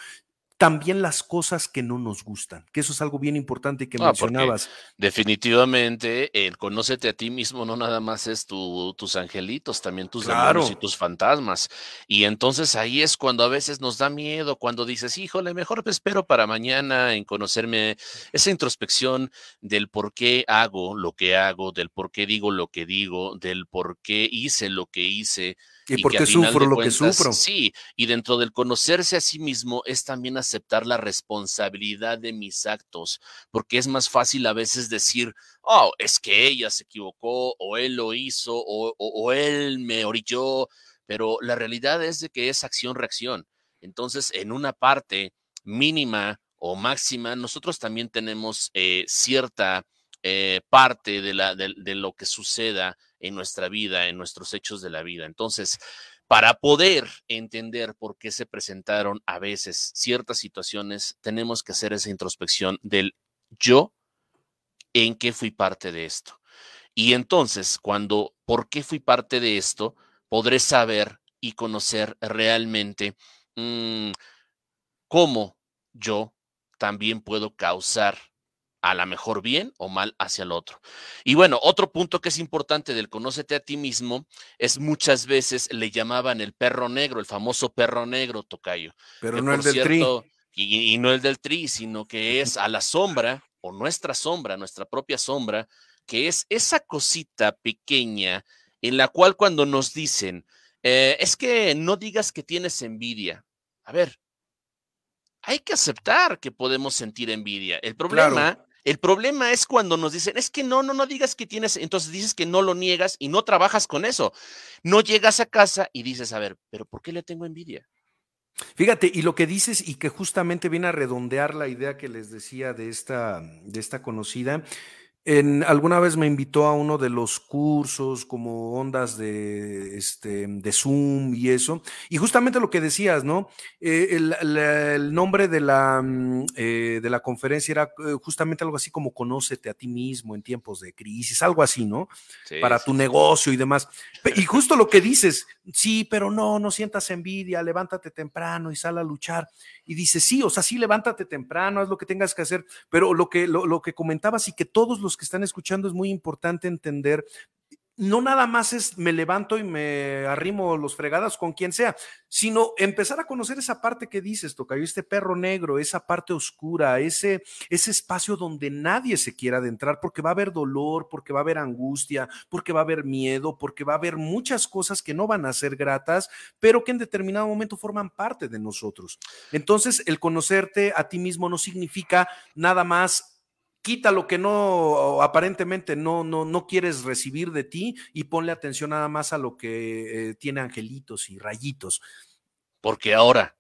también las cosas que no nos gustan, que eso es algo bien importante que mencionabas. Definitivamente, el conócete a ti mismo no nada más es tus angelitos, también tus demonios y tus fantasmas. Y entonces ahí es cuando a veces nos da miedo, cuando dices, híjole, mejor me espero para mañana en conocerme esa introspección del por qué hago lo que hago, del por qué digo lo que digo, del por qué hice lo que hice y, porque sufro lo que sufro. Sí, y dentro del conocerse a sí mismo es también aceptar la responsabilidad de mis actos, porque es más fácil a veces decir, oh, es que ella se equivocó, o él lo hizo, o, o, él me orilló, pero la realidad es de que es acción-reacción. Entonces, en una parte mínima o máxima, nosotros también tenemos eh, cierta eh, parte de, la, de, lo que suceda en nuestra vida, en nuestros hechos de la vida. Entonces, para poder entender por qué se presentaron a veces ciertas situaciones, tenemos que hacer esa introspección del yo, en qué fui parte de esto. Y entonces, cuando, ¿por qué fui parte de esto? Podré saber y conocer realmente mm, cómo yo también puedo causar a la mejor bien o mal hacia el otro. Y bueno, otro punto que es importante del conócete a ti mismo es muchas veces le llamaban el perro negro, el famoso perro negro, Tocayo. Pero no el del tri. Y, no el del tri, sino que es a la sombra o nuestra sombra, nuestra propia sombra, que es esa cosita pequeña en la cual cuando nos dicen, eh, es que no digas que tienes envidia. A ver, hay que aceptar que podemos sentir envidia. El problema el problema es cuando nos dicen, es que no, no, no digas que tienes, entonces dices que no lo niegas y no trabajas con eso. No llegas a casa y dices, a ver, pero ¿por qué le tengo envidia? Fíjate, y lo que dices y que justamente viene a redondear la idea que les decía de esta, de esta conocida, en, alguna vez me invitó a uno de los cursos como ondas de, este, de Zoom y eso. Y justamente lo que decías, ¿no? Eh, el, nombre de la, mm, eh, de la conferencia era eh, justamente algo así como conócete a ti mismo en tiempos de crisis, algo así, ¿no? Para tu negocio y demás. Y justo lo que dices, sí, pero no, no sientas envidia, levántate temprano y sal a luchar. Y dices, sí, o sea, sí, levántate temprano, haz lo que tengas que hacer, pero lo que, lo, lo que comentabas y que todos los que están escuchando es muy importante entender no nada más es me levanto y me arrimo los fregadas con quien sea, sino empezar a conocer esa parte que dices, Tocayo, este perro negro, esa parte oscura, ese, ese espacio donde nadie se quiera adentrar porque va a haber dolor, porque va a haber angustia, porque va a haber miedo, porque va a haber muchas cosas que no van a ser gratas, pero que en determinado momento forman parte de nosotros. Entonces, el conocerte a ti mismo no significa nada más quita lo que no aparentemente no, no, no quieres recibir de ti y ponle atención nada más a lo que eh, tiene angelitos y rayitos. Porque ahora,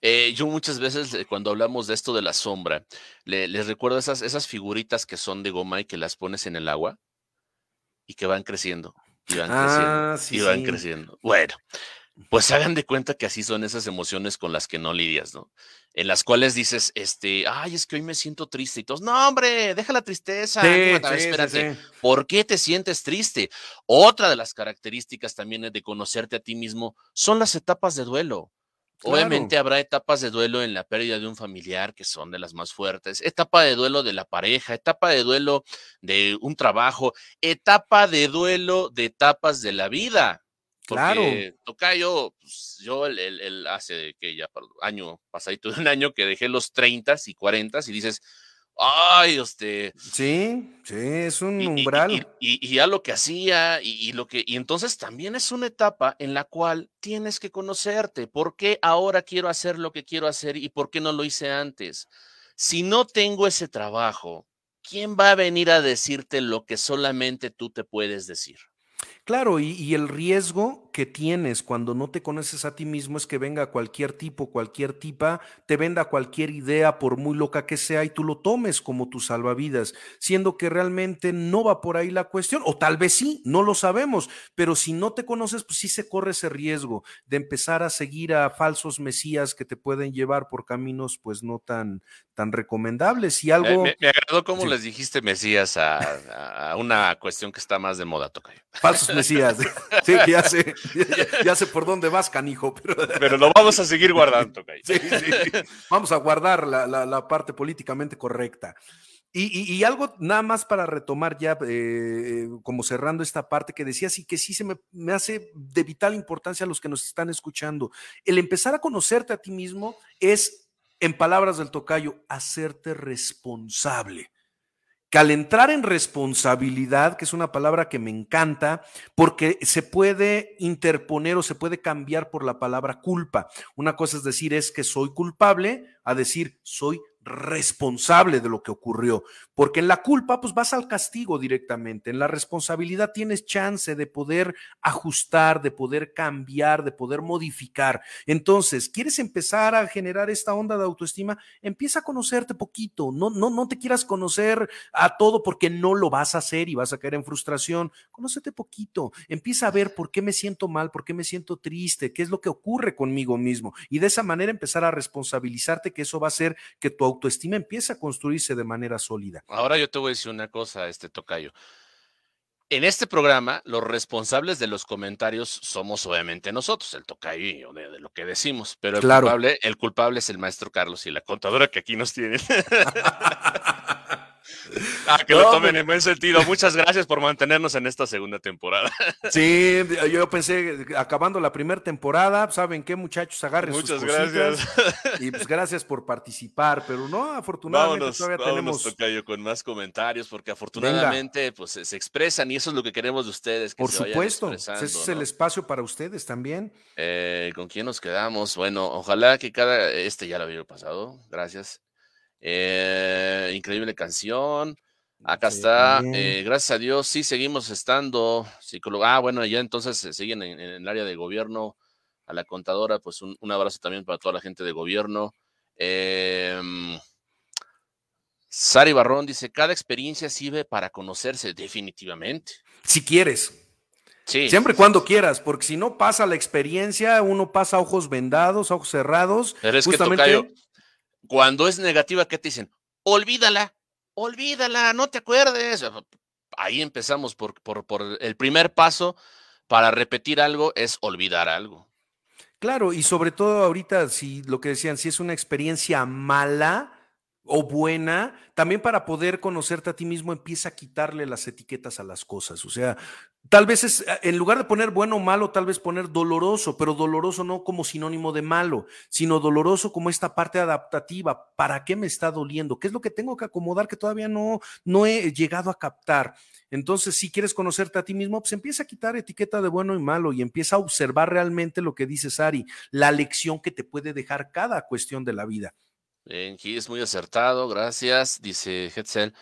eh, yo muchas veces eh, cuando hablamos de esto de la sombra, les recuerdo esas, esas figuritas que son de goma y que las pones en el agua y que van creciendo. Y van creciendo. Ah, y van creciendo. Bueno, pues hagan de cuenta que así son esas emociones con las que no lidias, ¿no? En las cuales dices, este, ay, es que hoy me siento triste y todos, no, hombre, deja la tristeza, espérate, ¿por qué te sientes triste? Otra de las características también de conocerte a ti mismo son las etapas de duelo. Obviamente habrá etapas de duelo en la pérdida de un familiar que son de las más fuertes, etapa de duelo de la pareja, etapa de duelo de un trabajo, etapa de duelo de etapas de la vida. Claro. Tocayo, pues, yo el, el, hace que ya año pasadito de un año que dejé los 30 y 40 y dices, ay, usted. Sí, sí, es un umbral. Y, ya lo que hacía y, lo que, y entonces también es una etapa en la cual tienes que conocerte. ¿Por qué ahora quiero hacer lo que quiero hacer y por qué no lo hice antes? Si no tengo ese trabajo, ¿quién va a venir a decirte lo que solamente tú te puedes decir? Claro, y, el riesgo que tienes cuando no te conoces a ti mismo es que venga cualquier tipo, cualquier tipa, te venda cualquier idea, por muy loca que sea, y tú lo tomes como tu salvavidas, siendo que realmente no va por ahí la cuestión, o tal vez sí, no lo sabemos, pero si no te conoces, pues sí se corre ese riesgo de empezar a seguir a falsos mesías que te pueden llevar por caminos pues no tan, tan recomendables. Y algo... Me, agradó cómo les dijiste mesías a, a, una cuestión que está más de moda, Tocayo. Falsos mesías, sí, ya sé. ya, sé por dónde vas, canijo. Pero, lo vamos a seguir guardando, sí, sí. Vamos a guardar la, parte políticamente correcta. Y, algo nada más para retomar ya, eh, como cerrando esta parte que decía, sí que sí se me, me, hace de vital importancia a los que nos están escuchando. El empezar a conocerte a ti mismo es, en palabras del tocayo, hacerte responsable que al entrar en responsabilidad, que es una palabra que me encanta, porque se puede interponer o se puede cambiar por la palabra culpa. Una cosa es decir es que soy culpable, a decir soy responsable de lo que ocurrió, porque en la culpa pues vas al castigo directamente, en la responsabilidad tienes chance de poder ajustar, de poder cambiar, de poder modificar. Entonces, ¿quieres empezar a generar esta onda de autoestima? Empieza a conocerte poquito, no no no te quieras conocer a todo porque no lo vas a hacer y vas a caer en frustración. Conócete poquito, empieza a ver por qué me siento mal, por qué me siento triste, qué es lo que ocurre conmigo mismo y de esa manera empezar a responsabilizarte que eso va a hacer que tu autoestima empiece a construirse de manera sólida. Ahora yo te voy a decir una cosa, este tocayo. En este programa, los responsables de los comentarios somos obviamente nosotros, el tocayo de, de lo que decimos, pero el, culpable, el culpable es el maestro Carlos y la contadora que aquí nos tienen. Ah, que lo tomen en buen sentido. Muchas gracias por mantenernos en esta segunda temporada. Sí, yo pensé, acabando la primera temporada, ¿saben qué, muchachos? Agarren Muchas gracias. Y pues gracias por participar, pero no, afortunadamente todavía tenemos. Tocayo, con más comentarios, porque afortunadamente pues se expresan y eso es lo que queremos de ustedes. por supuesto, ese es el espacio para ustedes también. Eh, ¿Con quién nos quedamos? Bueno, ojalá que cada, este ya lo había pasado, gracias. Eh, increíble canción. Acá está. Eh, gracias a Dios, sí seguimos estando psicólogo. Ah, bueno, ya entonces se siguen en, el área de gobierno. A la contadora, pues un, abrazo también para toda la gente de gobierno. Em, Sari Barrón dice: Cada experiencia sirve para conocerse, definitivamente. Si quieres. Sí. Siempre y cuando quieras, porque si no pasa la experiencia, uno pasa ojos vendados, ojos cerrados. Pero es justamente... Cuando es negativa, ¿qué te dicen? Olvídala, olvídala, no te acuerdes. Ahí empezamos por, por, por el primer paso para repetir algo es olvidar algo. Claro, y sobre todo ahorita, si lo que decían, si es una experiencia mala, o buena, también para poder conocerte a ti mismo empieza a quitarle las etiquetas a las cosas. O sea, tal vez es, eh, en lugar de poner bueno o malo, tal vez poner doloroso, pero doloroso no como sinónimo de malo, sino doloroso como esta parte adaptativa. ¿Para qué me está doliendo? ¿Qué es lo que tengo que acomodar que todavía no, no he llegado a captar? Entonces, si quieres conocerte a ti mismo, pues empieza a quitar etiqueta de bueno y malo y empieza a observar realmente lo que dice Sari, la lección que te puede dejar cada cuestión de la vida. Bien, es muy acertado, gracias, dice Hetzel.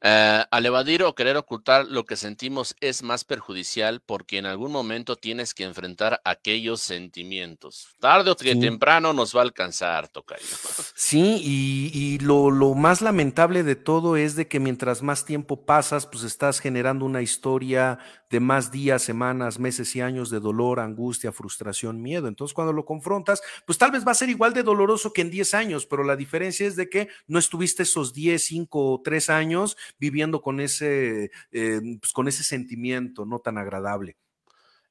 Eh, al evadir o querer ocultar lo que sentimos es más perjudicial porque en algún momento tienes que enfrentar aquellos sentimientos. Tarde o temprano nos va a alcanzar, Tocayo. Sí, y, lo, lo, más lamentable de todo es de que mientras más tiempo pasas, pues estás generando una historia de más días, semanas, meses y años de dolor, angustia, frustración, miedo. Entonces, cuando lo confrontas, pues tal vez va a ser igual de doloroso que en 10 años, pero la diferencia es de que no estuviste esos 10, 5 o 3 años viviendo con ese, eh, pues, con ese sentimiento no tan agradable.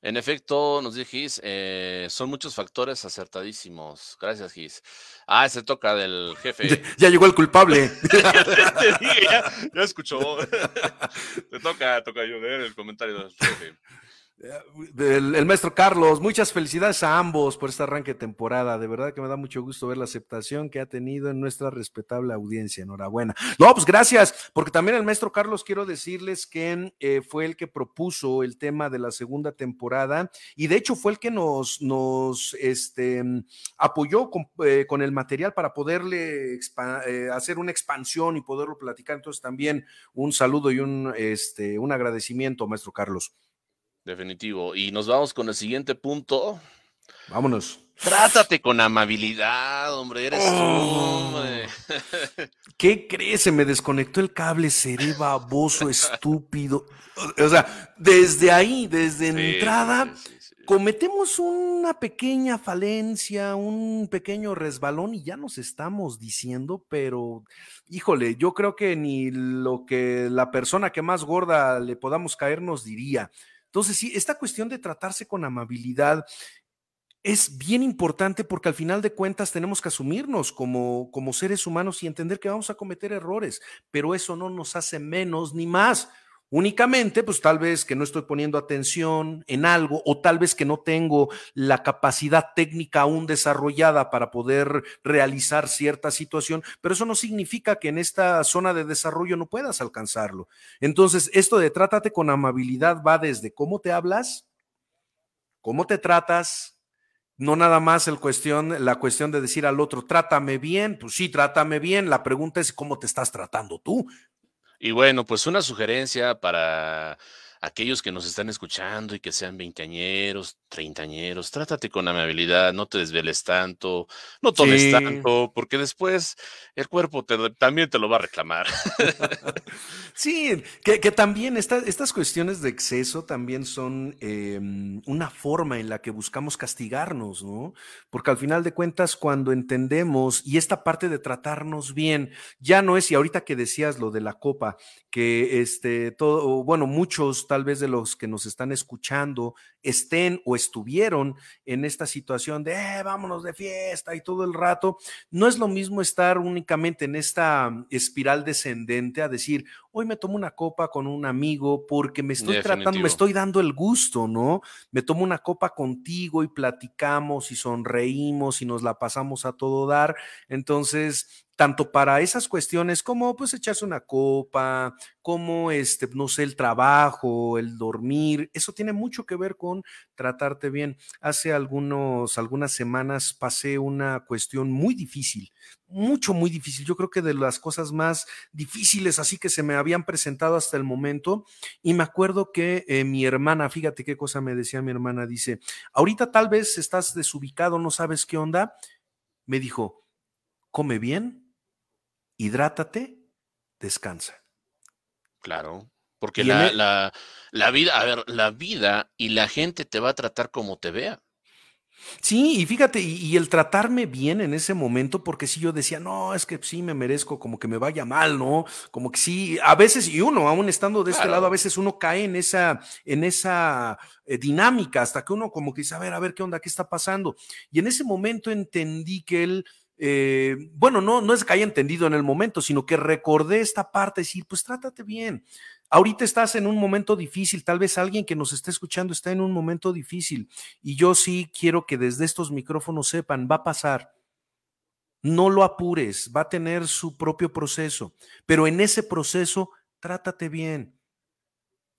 En efecto, nos dice Gis, eh, son muchos factores acertadísimos. Gracias, Gis. Ah, se toca del jefe. Ya, llegó el culpable. ya, escuchó. Te toca, toca yo leer el comentario del jefe. El, maestro Carlos, muchas felicidades a ambos por este arranque de temporada. De verdad que me da mucho gusto ver la aceptación que ha tenido en nuestra respetable audiencia. Enhorabuena. No, pues gracias, porque también el maestro Carlos quiero decirles que eh, fue el que propuso el tema de la segunda temporada y de hecho fue el que nos, este, apoyó con, eh, con el material para poderle eh, hacer una expansión y poderlo platicar. Entonces también un saludo y un, este, un agradecimiento, maestro Carlos. Definitivo. Y nos vamos con el siguiente punto. Vámonos. Trátate con amabilidad, hombre. Eres oh. ¿Qué crees? Se me desconectó el cable, seré baboso, estúpido. O sea, desde ahí, desde entrada, cometemos una pequeña falencia, un pequeño resbalón y ya nos estamos diciendo, pero híjole, yo creo que ni lo que la persona que más gorda le podamos caer nos diría Entonces, sí, esta cuestión de tratarse con amabilidad es bien importante porque al final de cuentas tenemos que asumirnos como, como seres humanos y entender que vamos a cometer errores, pero eso no nos hace menos ni más. Únicamente, pues tal vez que no estoy poniendo atención en algo o tal vez que no tengo la capacidad técnica aún desarrollada para poder realizar cierta situación, pero eso no significa que en esta zona de desarrollo no puedas alcanzarlo. Entonces, esto de trátate con amabilidad va desde cómo te hablas, cómo te tratas, no nada más el cuestión, la cuestión de decir al otro, trátame bien, pues sí, trátame bien. La pregunta es cómo te estás tratando tú. Y bueno, pues una sugerencia para aquellos que nos están escuchando y que sean veinteañeros, treintañeros, trátate con amabilidad, no te desveles tanto, no tomes tanto, porque después el cuerpo también te lo va a reclamar. sí, que, también estas cuestiones de exceso también son em, una forma en la que buscamos castigarnos, ¿no? Porque al final de cuentas, cuando entendemos y esta parte de tratarnos bien, ya no es, y ahorita que decías lo de la copa, que este, todo, bueno, muchos tal vez de los que nos están escuchando estén o estuvieron en esta situación de eh, vámonos de fiesta y todo el rato, no es lo mismo estar únicamente en esta espiral descendente a decir, hoy me tomo una copa con un amigo porque me estoy tratando, me estoy dando el gusto, ¿no? Me tomo una copa contigo y platicamos y sonreímos y nos la pasamos a todo dar. Entonces, tanto para esas cuestiones como pues echarse una copa, como este, no sé, el trabajo, el dormir, eso tiene mucho que ver con tratarte bien. Hace algunos, algunas semanas pasé una cuestión muy difícil, mucho, muy difícil. Yo creo que de las cosas más difíciles así que se me habían presentado hasta el momento. Y me acuerdo que eh, mi hermana, fíjate qué cosa me decía mi hermana, dice, ahorita tal vez estás desubicado, no sabes qué onda. Me dijo, come bien, hidrátate, descansa. Claro, porque la, e la, la, vida, a ver, la vida y la gente te va a tratar como te vea. Sí, y fíjate, y, el tratarme bien en ese momento, porque si yo decía, no, es que sí me merezco como que me vaya mal, ¿no? Como que sí, a veces, y uno, aún estando de este lado, a veces uno cae en esa, en esa eh, dinámica, hasta que uno como que dice, a ver, a ver qué onda, qué está pasando. Y en ese momento entendí que él eh, bueno, no, no es que haya entendido en el momento, sino que recordé esta parte, decir, pues trátate bien. Ahorita estás en un momento difícil, tal vez alguien que nos esté escuchando está en un momento difícil y yo sí quiero que desde estos micrófonos sepan, va a pasar. No lo apures, va a tener su propio proceso, pero en ese proceso trátate bien.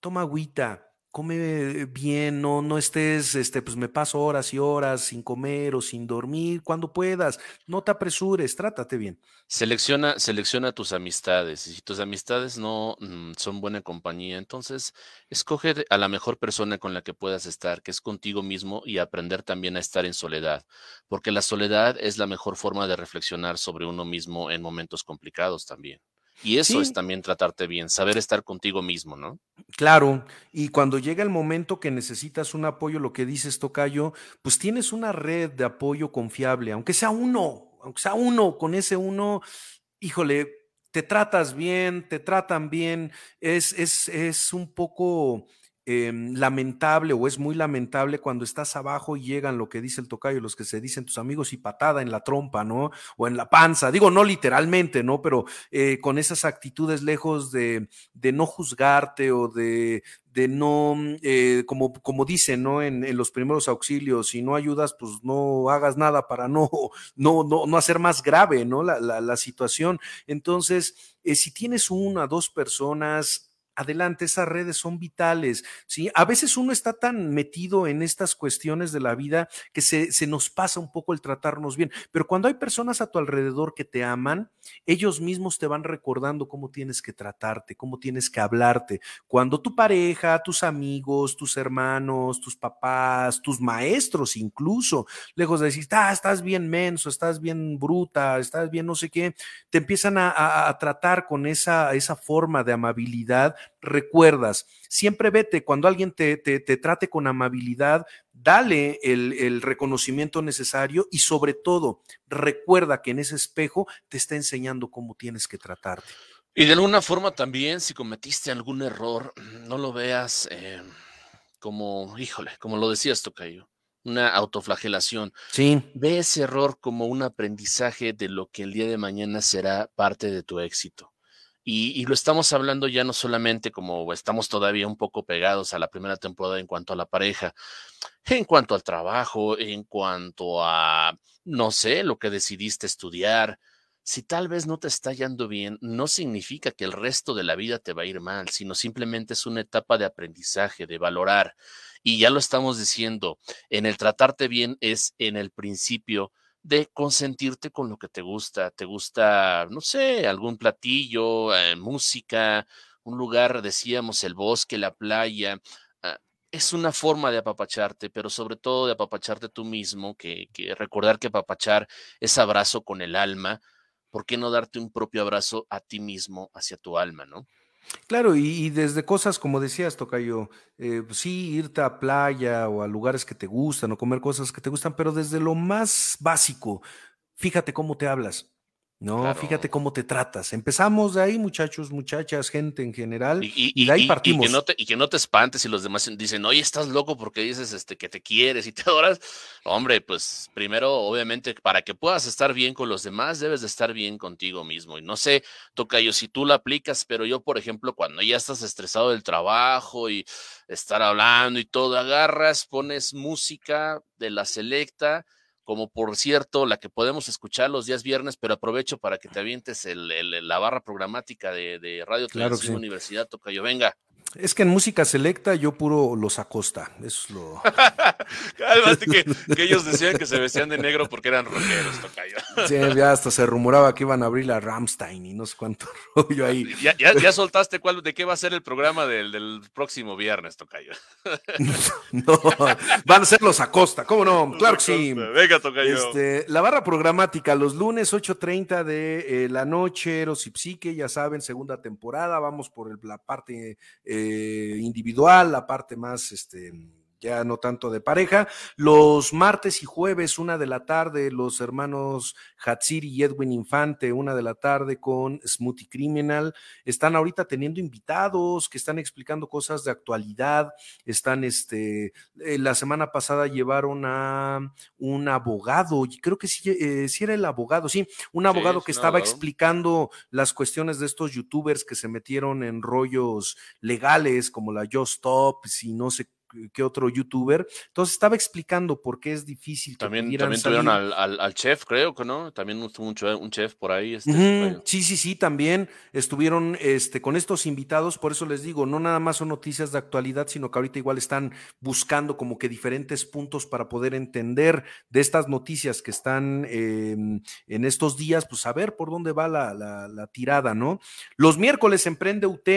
Toma agüita, come bien, no, no estés, este, pues me paso horas y horas sin comer o sin dormir, cuando puedas, no te apresures, trátate bien. Selecciona, selecciona tus amistades, y si tus amistades no mm, son buena compañía, entonces escoge a la mejor persona con la que puedas estar, que es contigo mismo, y aprender también a estar en soledad, porque la soledad es la mejor forma de reflexionar sobre uno mismo en momentos complicados también. Y eso es también tratarte bien, saber estar contigo mismo, ¿no? Claro, y cuando llega el momento que necesitas un apoyo, lo que dices, Tocayo, pues tienes una red de apoyo confiable, aunque sea uno, aunque sea uno, con ese uno, híjole, te tratas bien, te tratan bien, es, es, es un poco Em, lamentable o es muy lamentable cuando estás abajo y llegan lo que dice el tocayo, los que se dicen tus amigos y patada en la trompa, ¿no? O en la panza, digo, no literalmente, ¿no? Pero eh, con esas actitudes lejos de, de no juzgarte o de, de no, eh, como, como dicen, ¿no? En, en, los primeros auxilios, si no ayudas, pues no hagas nada para no, no, no, no hacer más grave, ¿no? La, la, la situación. Entonces, eh, si tienes una, dos personas, adelante, esas redes son vitales, ¿sí? A veces uno está tan metido en estas cuestiones de la vida que se, se, nos pasa un poco el tratarnos bien, pero cuando hay personas a tu alrededor que te aman, ellos mismos te van recordando cómo tienes que tratarte, cómo tienes que hablarte. Cuando tu pareja, tus amigos, tus hermanos, tus papás, tus maestros incluso, lejos de decir, ah, estás bien menso, estás bien bruta, estás bien no sé qué, te empiezan a, a, tratar con esa, esa forma de amabilidad, recuerdas. Siempre vete, cuando alguien te, te, trate con amabilidad, dale el, el, reconocimiento necesario y sobre todo recuerda que en ese espejo te está enseñando cómo tienes que tratarte. Y de alguna forma también, si cometiste algún error, no lo veas... Eh como, híjole, como lo decías, Tocayo, una autoflagelación. Sí. Ve ese error como un aprendizaje de lo que el día de mañana será parte de tu éxito. Y, lo estamos hablando ya no solamente como estamos todavía un poco pegados a la primera temporada en cuanto a la pareja, en cuanto al trabajo, en cuanto a, no sé, lo que decidiste estudiar. Si tal vez no te está yendo bien, no significa que el resto de la vida te va a ir mal, sino simplemente es una etapa de aprendizaje, de valorar. Y ya lo estamos diciendo, en el tratarte bien es en el principio de consentirte con lo que te gusta. Te gusta, no sé, algún platillo, eh, música, un lugar, decíamos, el bosque, la playa. Ah, es una forma de apapacharte, pero sobre todo de apapacharte tú mismo, que, que recordar que apapachar es abrazo con el alma. ¿Por qué no darte un propio abrazo a ti mismo, hacia tu alma, no? Claro, y, desde cosas como decías, Tocayo, eh, pues sí, irte a playa o a lugares que te gustan o comer cosas que te gustan, pero desde lo más básico, fíjate cómo te hablas. No, fíjate cómo te tratas. Empezamos de ahí, muchachos, muchachas, gente en general, y, de ahí partimos. Y que, no te, y que no te espantes si los demás dicen, oye, estás loco porque dices este, que te quieres y te adoras. Hombre, pues primero, obviamente, para que puedas estar bien con los demás, debes de estar bien contigo mismo. Y no sé, Tocayo, si tú lo aplicas, pero yo, por ejemplo, cuando ya estás estresado del trabajo y estar hablando y todo, agarras, pones música de la selecta como por cierto la que podemos escuchar los días viernes, pero aprovecho para que te avientes el, la barra programática de, Radio Televisión Universidad Tocayo. Venga. Es que en música selecta yo puro los acosta, eso es lo. Además que, que, ellos decían que se vestían de negro porque eran rockeros, tocayo. Sí, ya hasta se rumoraba que iban a abrir la Ramstein y no sé cuánto rollo ahí. Ya, ya, ya soltaste cuál, de qué va a ser el programa del, del próximo viernes, tocayo. No, van a ser los acosta, ¿cómo no? Claro que sí. Venga, tocayo. Este, la barra programática, los lunes 8.30 de eh, la noche, Eros y Psique, ya saben, segunda temporada, vamos por el, la parte. Eh, eh, individual, la parte más este, ya no tanto de pareja. Los martes y jueves, una de la tarde, los hermanos Hatsiri y Edwin Infante, una de la tarde con Smoothie Criminal. Están ahorita teniendo invitados que están explicando cosas de actualidad. Están, este, eh, la semana pasada llevaron a un abogado, y creo que sí, eh, era el abogado, sí, un abogado que estaba explicando las cuestiones de estos youtubers que se metieron en rollos legales como la Just Stop, si no sé que otro youtuber. Entonces estaba explicando por qué es difícil. también también tuvieron al, al, chef, creo que no. También estuvo un chef, un chef por ahí. Este, sí, sí, sí, también estuvieron este, con estos invitados. Por eso les digo, no nada más son noticias de actualidad, sino que ahorita igual están buscando como que diferentes puntos para poder entender de estas noticias que están em, en estos días, pues saber por dónde va la, la, la tirada, ¿no? Los miércoles Emprende UT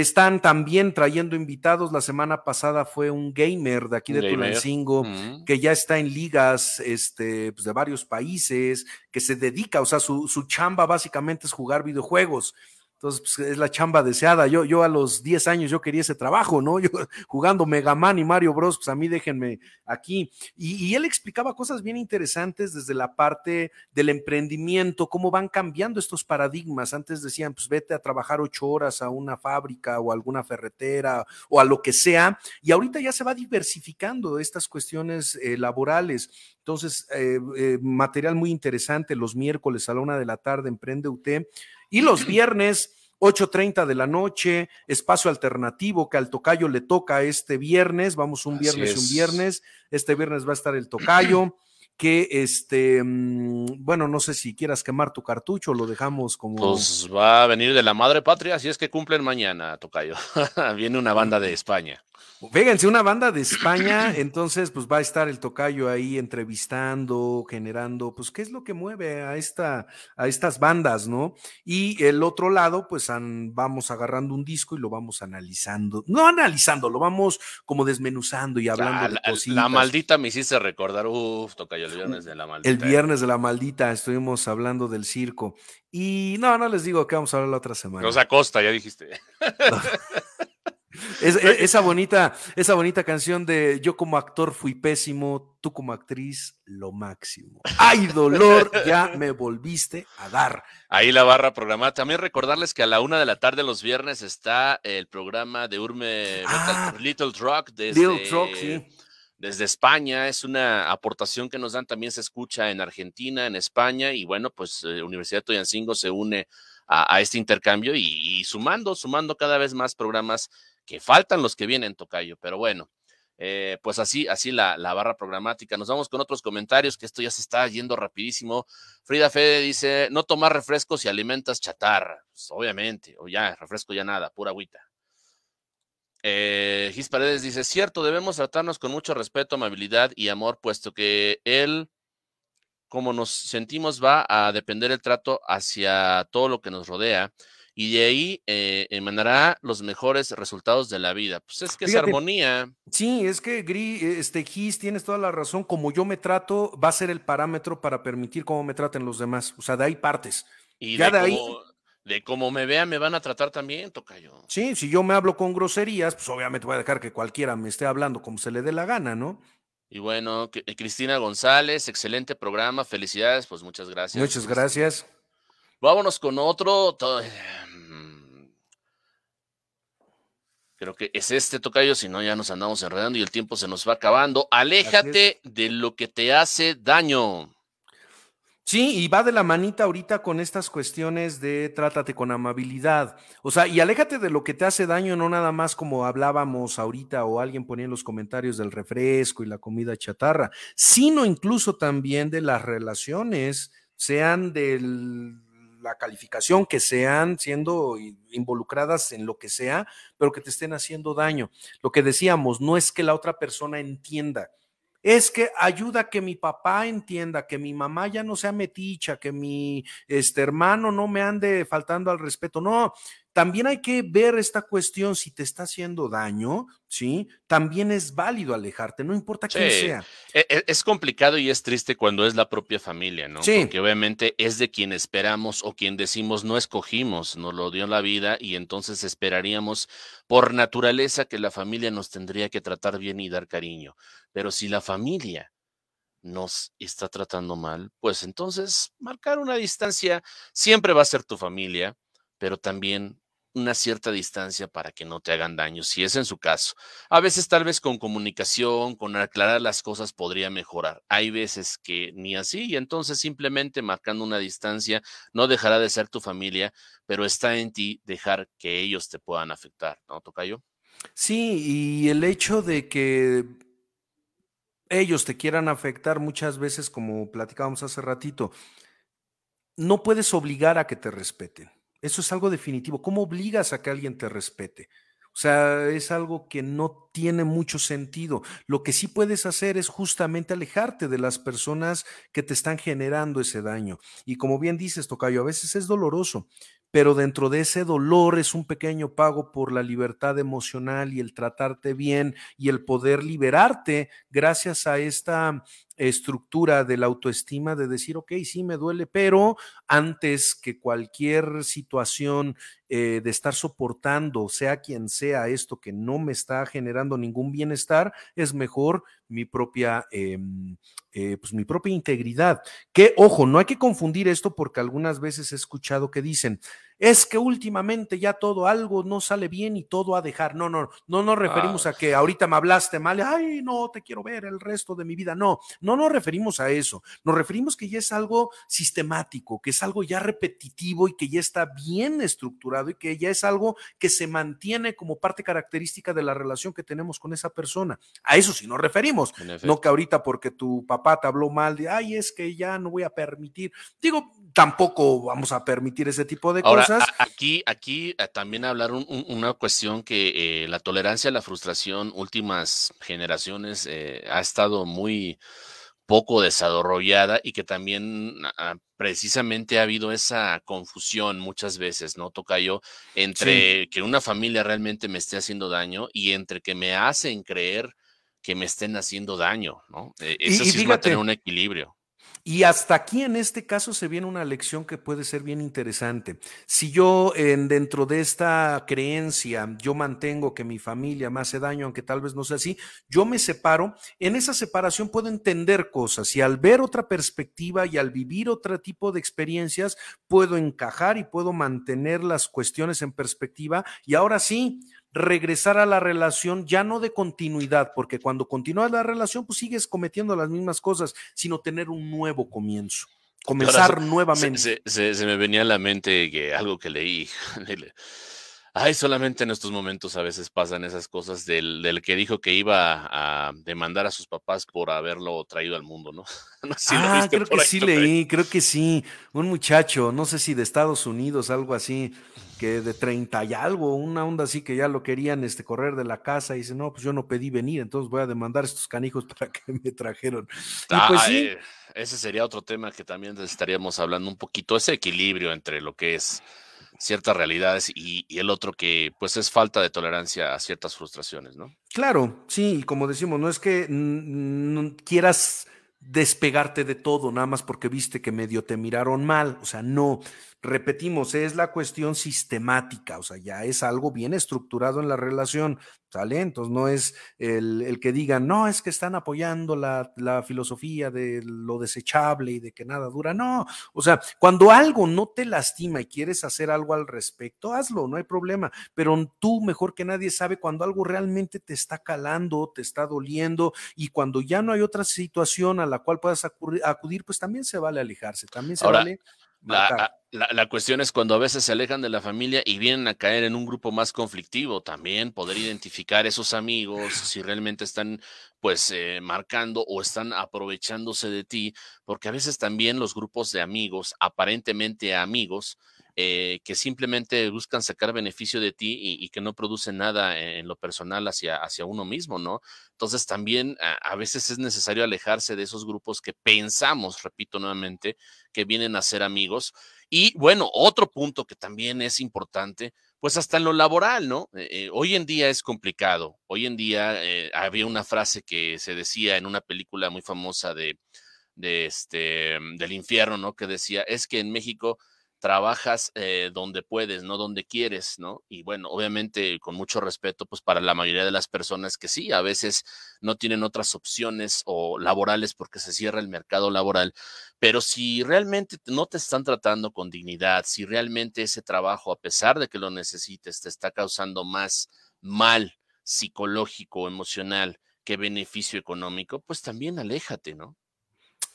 están también trayendo invitados. La semana pasada fue un gamer de aquí de Tulancingo que ya está en ligas este, pues, de varios países, que se dedica, o sea, su, su chamba básicamente es jugar videojuegos. Entonces, pues, es la chamba deseada. Yo, yo a los 10 años yo quería ese trabajo, ¿no? Yo jugando Mega Man y Mario Bros, pues a mí déjenme aquí. Y, él explicaba cosas bien interesantes desde la parte del emprendimiento, cómo van cambiando estos paradigmas. Antes decían, pues vete a trabajar ocho horas a una fábrica o a alguna ferretera o a lo que sea. Y ahorita ya se va diversificando estas cuestiones eh, laborales. Entonces, eh, eh, material muy interesante los miércoles a la una de la tarde, Emprende UT. Y los viernes, 8.30 de la noche, espacio alternativo que al tocayo le toca este viernes. Vamos un viernes y un viernes. Este viernes va a estar el tocayo. que este, mm, bueno, no sé si quieras quemar tu cartucho, lo dejamos como. Pues va a venir de la madre patria, si es que cumplen mañana, Tocayo. Viene una banda de España. Fíjense, una banda de España, entonces pues va a estar el tocayo ahí entrevistando, generando, pues qué es lo que mueve a, esta, a estas bandas, ¿no? Y el otro lado, pues vamos agarrando un disco y lo vamos analizando, no analizando, lo vamos como desmenuzando y hablando de cositas. La maldita me hiciste recordar, uff, tocayo, el viernes de la maldita. El viernes de la maldita, estuvimos hablando del circo. Y no, no les digo que vamos a hablar la otra semana. Rosa Costa, ya dijiste. Esa, bonita, esa bonita canción de yo como actor fui pésimo, tú como actriz lo máximo. ¡Ay, dolor! Ya me volviste a dar. Ahí la barra programada. También recordarles que a la una de la tarde los viernes está el programa de Urme ah. Little Truck desde, Little Truck, sí. desde España. Es una aportación que nos dan. También se escucha en Argentina, en España. Y bueno, pues eh, Universidad de Toyancingo se une a, este intercambio y, sumando, sumando cada vez más programas que faltan los que vienen, Tocayo. Pero bueno, eh, pues así, así la, la, barra programática. Nos vamos con otros comentarios, que esto ya se está yendo rapidísimo. Frida Fede dice, no tomar refrescos y alimentas chatarra. Pues obviamente, o ya, refresco ya nada, pura agüita. Eh, Gis Paredes dice, cierto, debemos tratarnos con mucho respeto, amabilidad y amor, puesto que él cómo nos sentimos va a depender el trato hacia todo lo que nos rodea y de ahí eh, emanará los mejores resultados de la vida. Pues es que es armonía. Sí, es que Gris, este Gis, tienes toda la razón. Como yo me trato, va a ser el parámetro para permitir cómo me traten los demás. O sea, de ahí partes. Y ya de, ahí. de cómo me vean, me van a tratar también, Tocayo. Sí, si yo me hablo con groserías, pues obviamente voy a dejar que cualquiera me esté hablando como se le dé la gana, ¿no? Y bueno, eh, Cristina González, excelente programa, felicidades, pues muchas gracias. Muchas gracias. Vámonos con otro. Mm, creo que es este tocayo, si no ya nos andamos enredando y el tiempo se nos va acabando. Aléjate de lo que te hace daño. Sí, y va de la manita ahorita con estas cuestiones de trátate con amabilidad. O sea, y aléjate de lo que te hace daño, no nada más como hablábamos ahorita o alguien ponía en los comentarios del refresco y la comida chatarra, sino incluso también de las relaciones, sean de la calificación que sean, siendo involucradas en lo que sea, pero que te estén haciendo daño. Lo que decíamos, no es que la otra persona entienda es que ayuda a que mi papá entienda, que mi mamá ya no sea meticha, que mi este, hermano no me ande faltando al respeto. No, también hay que ver esta cuestión, si te está haciendo daño, ¿sí? También es válido alejarte, no importa quién sea. E, e, es complicado y es triste cuando es la propia familia, ¿no? Sí. Porque obviamente es de quien esperamos o quien decimos no escogimos, nos lo dio la vida y entonces esperaríamos por naturaleza que la familia nos tendría que tratar bien y dar cariño. Pero si la familia nos está tratando mal, pues entonces marcar una distancia siempre va a ser tu familia, pero también una cierta distancia para que no te hagan daño, si es en su caso. A veces tal vez con comunicación, con aclarar las cosas podría mejorar. Hay veces que ni así y entonces simplemente marcando una distancia no dejará de ser tu familia, pero está en ti dejar que ellos te puedan afectar, ¿no, Tocayo? Sí, y el hecho de que ellos te quieran afectar muchas veces, como platicábamos hace ratito, no puedes obligar a que te respeten eso es algo definitivo. ¿Cómo obligas a que alguien te respete? O sea, es algo que no tiene mucho sentido. Lo que sí puedes hacer es justamente alejarte de las personas que te están generando ese daño. Y como bien dices, Tocayo, a veces es doloroso, pero dentro de ese dolor es un pequeño pago por la libertad emocional y el tratarte bien y el poder liberarte gracias a esta estructura de la autoestima de decir, ok, sí me duele, pero antes que cualquier situación eh, de estar soportando, sea quien sea esto que no me está generando ningún bienestar, es mejor mi propia, em, eh, pues mi propia integridad. Que, ojo, no hay que confundir esto porque algunas veces he escuchado que dicen, es que últimamente ya todo algo no sale bien y todo a dejar. No, no, no nos referimos ah. a que ahorita me hablaste mal, ay, no, te quiero ver el resto de mi vida. No, no nos referimos a eso. Nos referimos que ya es algo sistemático, que es algo ya repetitivo y que ya está bien estructurado y que ya es algo que se mantiene como parte característica de la relación que tenemos con esa persona. A eso sí nos referimos. No que ahorita porque tu papá te habló mal de, ay, es que ya no voy a permitir. Digo, tampoco vamos a permitir ese tipo de cosas aquí, aquí eh, también hablar una cuestión que eh, la tolerancia a la frustración últimas generaciones eh, ha estado muy poco desarrollada y que también ah, precisamente ha habido esa confusión muchas veces, ¿no? Toca yo entre que una familia realmente me esté haciendo daño y entre que me hacen creer que me estén haciendo daño, ¿no? eso sí es mantener un equilibrio. Y hasta aquí en este caso se viene una lección que puede ser bien interesante. Si yo en, dentro de esta creencia yo mantengo que mi familia me hace daño, aunque tal vez no sea así, yo me separo, en esa separación puedo entender cosas y al ver otra perspectiva y al vivir otro tipo de experiencias, puedo encajar y puedo mantener las cuestiones en perspectiva y ahora sí, regresar a la relación ya no de continuidad, porque cuando continúas la relación, pues sigues cometiendo las mismas cosas, sino tener un nuevo comienzo, comenzar nuevamente. Se, me venía a la mente que algo que leí. Ay, solamente en estos momentos a veces pasan esas cosas del, del, que dijo que iba a demandar a sus papás por haberlo traído al mundo, ¿no? ah, creo que sí leí, creo que sí. Un muchacho, no sé si de Estados Unidos, algo así, que de 30 y algo, una onda así que ya lo querían este, correr de la casa y dice, no, pues yo no pedí venir, entonces voy a demandar a estos canijos para que me trajeron. y pues sí. Eh, ese sería otro tema que también estaríamos hablando un poquito, ese equilibrio entre lo que es ciertas realidades y, el otro que pues es falta de tolerancia a ciertas frustraciones, ¿no? Claro, sí, como decimos, no es que quieras despegarte de todo nada más porque viste que medio te miraron mal, o sea, no, repetimos, es la cuestión sistemática, o sea, ya es algo bien estructurado en la relación, ¿sale? Entonces no es el, que digan, no, es que están apoyando la, la, filosofía de lo desechable y de que nada dura, no, o sea, cuando algo no te lastima y quieres hacer algo al respecto, hazlo, no hay problema, pero tú mejor que nadie sabe cuando algo realmente te está calando, te está doliendo y cuando ya no hay otra situación a la cual puedas acudir, pues también se vale alejarse, también se vale la, la, cuestión es cuando a veces se alejan de la familia y vienen a caer en un grupo más conflictivo, también poder identificar esos amigos, si realmente están pues eh, marcando o están aprovechándose de ti, porque a veces también los grupos de amigos, aparentemente amigos, eh, que simplemente buscan sacar beneficio de ti y, que no producen nada en, lo personal hacia, hacia uno mismo, ¿no? Entonces también a, veces es necesario alejarse de esos grupos que pensamos, repito nuevamente, que vienen a ser amigos. Y bueno, otro punto que también es importante, pues hasta en lo laboral, ¿no? Eh, eh, hoy en día es complicado. Hoy en día había una frase que se decía en una película muy famosa de, de este, del infierno, ¿no? Que decía, es que en México trabajas eh, donde puedes, no donde quieres, ¿no? Y bueno, obviamente con mucho respeto, pues para la mayoría de las personas que sí, a veces no tienen otras opciones o laborales porque se cierra el mercado laboral, pero si realmente no te están tratando con dignidad, si realmente ese trabajo, a pesar de que lo necesites, te está causando más mal psicológico, emocional que beneficio económico, pues también aléjate, ¿no?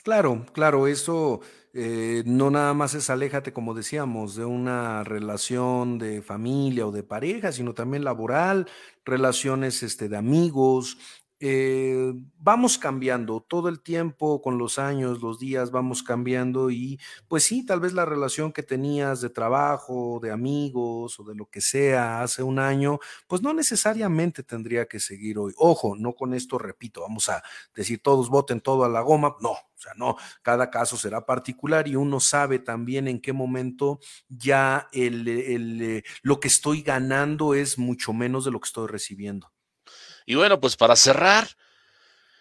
Claro, claro, eso eh, no nada más es aléjate, como decíamos, de una relación de familia o de pareja, sino también laboral, relaciones este, de amigos, eh, vamos cambiando todo el tiempo, con los años, los días, vamos cambiando y pues sí, tal vez la relación que tenías de trabajo, de amigos o de lo que sea hace un año, pues no necesariamente tendría que seguir hoy. Ojo, no con esto repito, vamos a decir todos voten todo a la goma, no, o sea, no, cada caso será particular y uno sabe también en qué momento ya el, el, lo que estoy ganando es mucho menos de lo que estoy recibiendo. Y bueno, pues para cerrar.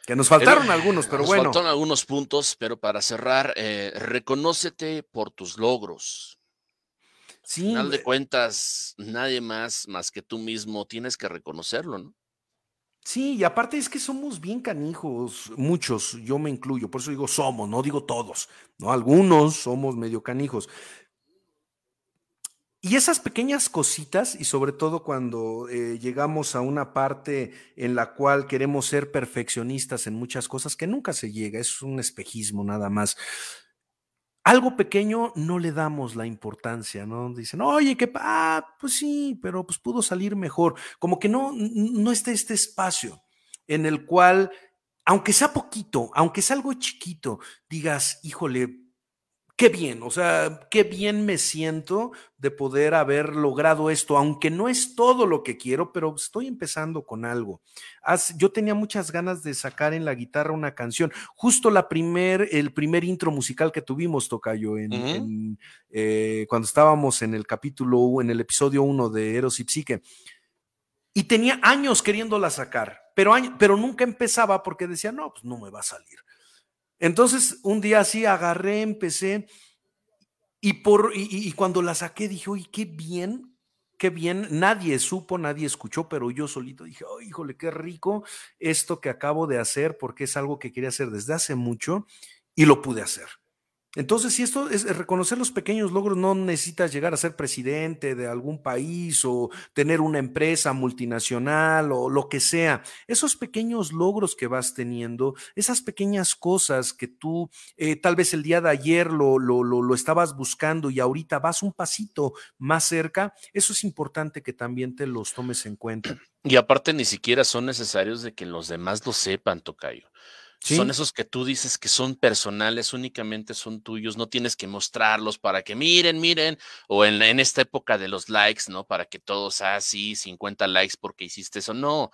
Que nos faltaron algunos, pero bueno. Nos faltaron algunos puntos, pero para cerrar, eh, reconócete por tus logros. Sí. Al final de cuentas, nadie más más que tú mismo tienes que reconocerlo, ¿no? Sí, y aparte es que somos bien canijos, muchos, yo me incluyo, por eso digo somos, no digo todos, ¿no? Algunos somos medio canijos. Y esas pequeñas cositas, y sobre todo cuando eh, llegamos a una parte en la cual queremos ser perfeccionistas en muchas cosas, que nunca se llega, es un espejismo nada más. Algo pequeño no le damos la importancia, ¿no? Dicen, oye, qué, ah, pues sí, pero pues pudo salir mejor. Como que no, no está este espacio en el cual, aunque sea poquito, aunque sea algo chiquito, digas, híjole, qué bien, o sea, qué bien me siento de poder haber logrado esto, aunque no es todo lo que quiero, pero estoy empezando con algo. yo tenía muchas ganas de sacar en la guitarra una canción. Justo la primer, el primer intro musical que tuvimos, Tocayo, en, eh, cuando estábamos en el capítulo, en el episodio 1 de Eros y Psique. Y tenía años queriéndola sacar, pero, pero nunca empezaba porque decía, no, pues no me va a salir. Entonces, un día así agarré, empecé y, por, y, cuando la saqué dije, oye, qué bien, qué bien. Nadie supo, nadie escuchó, pero yo solito dije, oh, híjole, qué rico esto que acabo de hacer porque es algo que quería hacer desde hace mucho y lo pude hacer. Entonces, si esto es reconocer los pequeños logros, no necesitas llegar a ser presidente de algún país o tener una empresa multinacional o lo que sea. Esos pequeños logros que vas teniendo, esas pequeñas cosas que tú eh, tal vez el día de ayer lo, lo, lo, lo estabas buscando y ahorita vas un pasito más cerca, eso es importante que también te los tomes en cuenta. Y aparte ni siquiera son necesarios de que los demás lo sepan, Tocayo. Son esos que tú dices que son personales, únicamente son tuyos, no tienes que mostrarlos para que miren, miren, o en, en esta época de los likes, ¿no? Para que todos, ah, sí, 50 likes porque hiciste eso. No,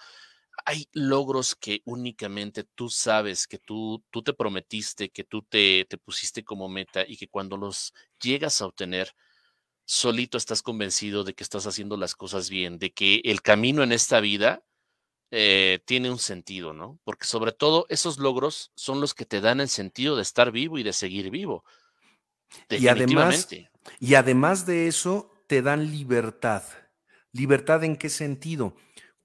hay logros que únicamente tú sabes, que tú, tú te prometiste, que tú te, te pusiste como meta y que cuando los llegas a obtener, solito estás convencido de que estás haciendo las cosas bien, de que el camino en esta vida eh, tiene un sentido, ¿no? Porque sobre todo esos logros son los que te dan el sentido de estar vivo y de seguir vivo. Y además, y además de eso, te dan libertad. ¿Libertad en qué sentido?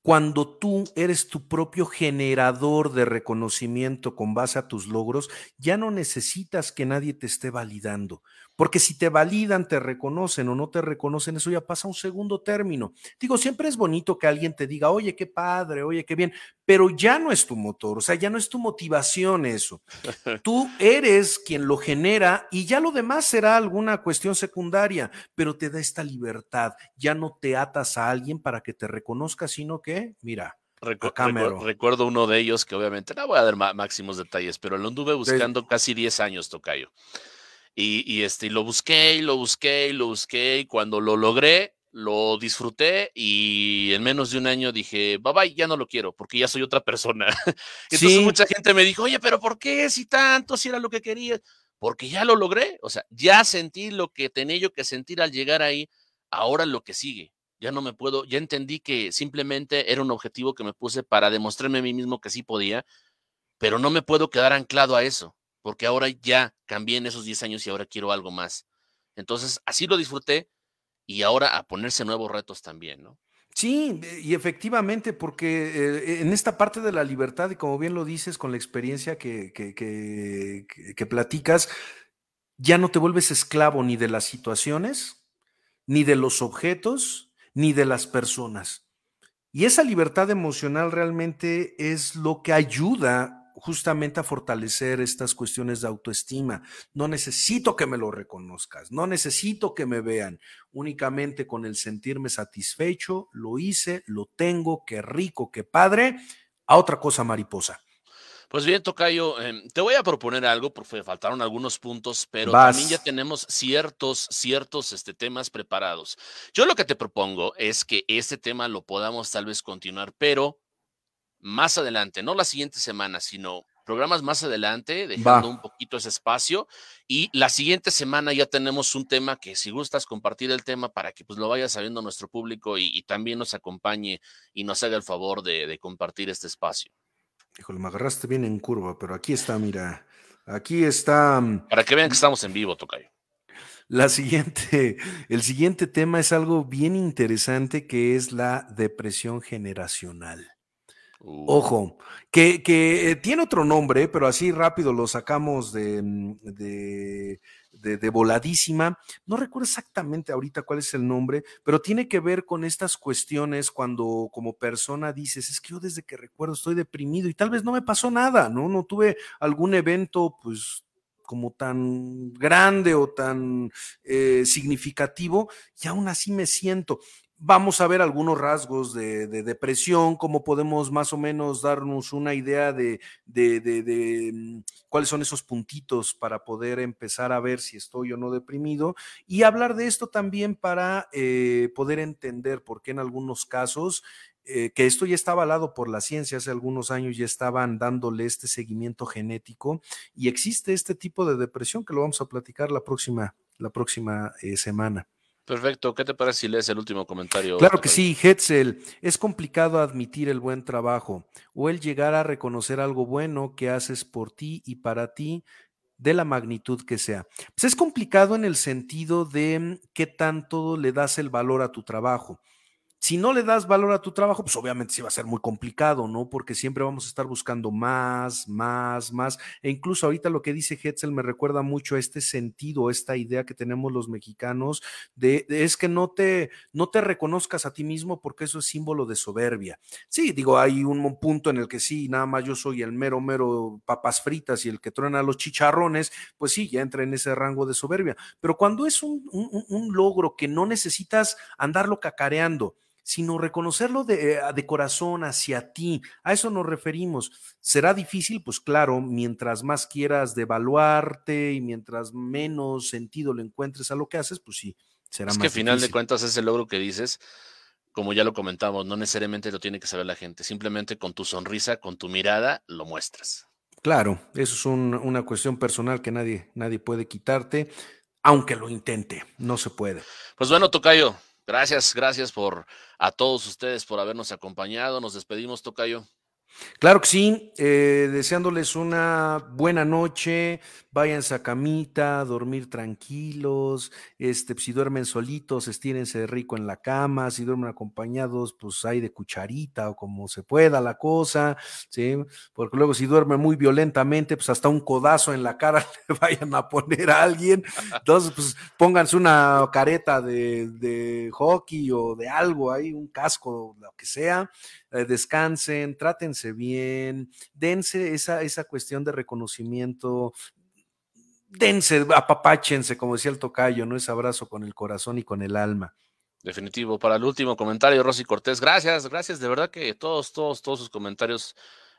Cuando tú eres tu propio generador de reconocimiento con base a tus logros, ya no necesitas que nadie te esté validando. Porque si te validan, te reconocen o no te reconocen, eso ya pasa a un segundo término. Digo, siempre es bonito que alguien te diga, oye, qué padre, oye, qué bien, pero ya no es tu motor, o sea, ya no es tu motivación eso. Tú eres quien lo genera y ya lo demás será alguna cuestión secundaria, pero te da esta libertad. Ya no te atas a alguien para que te reconozca, sino que, mira, recuerdo uno de ellos que obviamente no voy a dar máximos detalles, pero lo anduve buscando casi 10 años, Tocayo. Y, este, lo busqué y lo busqué y lo busqué y cuando lo logré, lo disfruté y en menos de un año dije, bye bye, ya no lo quiero porque ya soy otra persona. Entonces mucha gente me dijo, oye, pero ¿por qué si tanto, si era lo que quería? Porque ya lo logré, o sea, ya sentí lo que tenía yo que sentir al llegar ahí, ahora lo que sigue. Ya no me puedo, ya entendí que simplemente era un objetivo que me puse para demostrarme a mí mismo que sí podía, pero no me puedo quedar anclado a eso porque ahora ya cambié en esos 10 años y ahora quiero algo más. Entonces, así lo disfruté y ahora a ponerse nuevos retos también, ¿no? Sí, y efectivamente, porque eh, en esta parte de la libertad, y como bien lo dices, con la experiencia que, que, que, platicas, ya no te vuelves esclavo ni de las situaciones, ni de los objetos, ni de las personas. Y esa libertad emocional realmente es lo que ayuda justamente a fortalecer estas cuestiones de autoestima. No necesito que me lo reconozcas, no necesito que me vean, únicamente con el sentirme satisfecho, lo hice, lo tengo, qué rico, qué padre, a otra cosa mariposa. Pues bien, Tocayo, em, te voy a proponer algo, porque faltaron algunos puntos, pero también ya tenemos ciertos, ciertos este, temas preparados. Yo lo que te propongo es que este tema lo podamos tal vez continuar, pero más adelante, no la siguiente semana, sino programas más adelante, dejando un poquito ese espacio. Y la siguiente semana ya tenemos un tema que si gustas compartir el tema para que pues lo vaya sabiendo nuestro público y, también nos acompañe y nos haga el favor de, compartir este espacio. Híjole, me agarraste bien en curva, pero aquí está, mira, aquí está. Mm, para que vean que estamos en vivo, Tocayo. La siguiente, el siguiente tema es algo bien interesante que es la depresión generacional. Ojo, que, que, tiene otro nombre, pero así rápido lo sacamos de, mm, de, de, voladísima. No recuerdo exactamente ahorita cuál es el nombre, pero tiene que ver con estas cuestiones cuando como persona dices, es que yo desde que recuerdo estoy deprimido y tal vez no me pasó nada, ¿no? No tuve algún evento, pues como tan grande o tan eh, significativo y aún así me siento vamos a ver algunos rasgos de, depresión, cómo podemos más o menos darnos una idea de, mm, cuáles son esos puntitos para poder empezar a ver si estoy o no deprimido y hablar de esto también para eh, poder entender por qué en algunos casos eh, que esto ya está avalado por la ciencia, hace algunos años ya estaban dándole este seguimiento genético y existe este tipo de depresión que lo vamos a platicar la próxima, la próxima eh, semana. Perfecto. ¿Qué te parece si lees el último comentario? Claro que sí, Hetzel. Es complicado admitir el buen trabajo o el llegar a reconocer algo bueno que haces por ti y para ti de la magnitud que sea. Pues es complicado en el sentido de mm, qué tanto le das el valor a tu trabajo. Si no le das valor a tu trabajo, pues obviamente sí va a ser muy complicado, ¿no? Porque siempre vamos a estar buscando más, más, más. E incluso ahorita lo que dice Hetzel me recuerda mucho a este sentido, esta idea que tenemos los mexicanos de, es que no te, no te reconozcas a ti mismo porque eso es símbolo de soberbia. Sí, digo, hay un punto en el que sí, nada más yo soy el mero, mero papas fritas y el que truena los chicharrones, pues sí, ya entra en ese rango de soberbia. Pero cuando es un, un, un logro que no necesitas andarlo cacareando, sino reconocerlo de, eh, de, corazón hacia ti. A eso nos referimos. ¿Será difícil? Pues claro, mientras más quieras devaluarte y mientras menos sentido le encuentres a lo que haces, pues sí, será es más que al final de cuentas ese logro que dices, como ya lo comentamos, no necesariamente lo tiene que saber la gente, simplemente con tu sonrisa, con tu mirada, lo muestras. Claro, eso es un, una cuestión personal que nadie, nadie puede quitarte, aunque lo intente, no se puede. Pues bueno, Tocayo, Gracias, gracias por a todos ustedes por habernos acompañado. Nos despedimos, Tocayo. Claro que sí, eh, deseándoles una buena noche, váyanse a camita, dormir tranquilos, este, si duermen solitos, estírense rico en la cama, si duermen acompañados, pues hay de cucharita o como se pueda la cosa, ¿sí? Porque luego si duermen muy violentamente, pues hasta un codazo en la cara le vayan a poner a alguien, entonces pues pónganse una careta de, de hockey o de algo ahí, un casco, lo que sea, eh, descansen, trátense bien, dense esa, esa cuestión de reconocimiento, dense, apapáchense, como decía el tocayo, ¿no? Ese abrazo con el corazón y con el alma. Definitivo. Para el último comentario, Rosy Cortés, gracias, gracias. De verdad que todos, todos, todos sus comentarios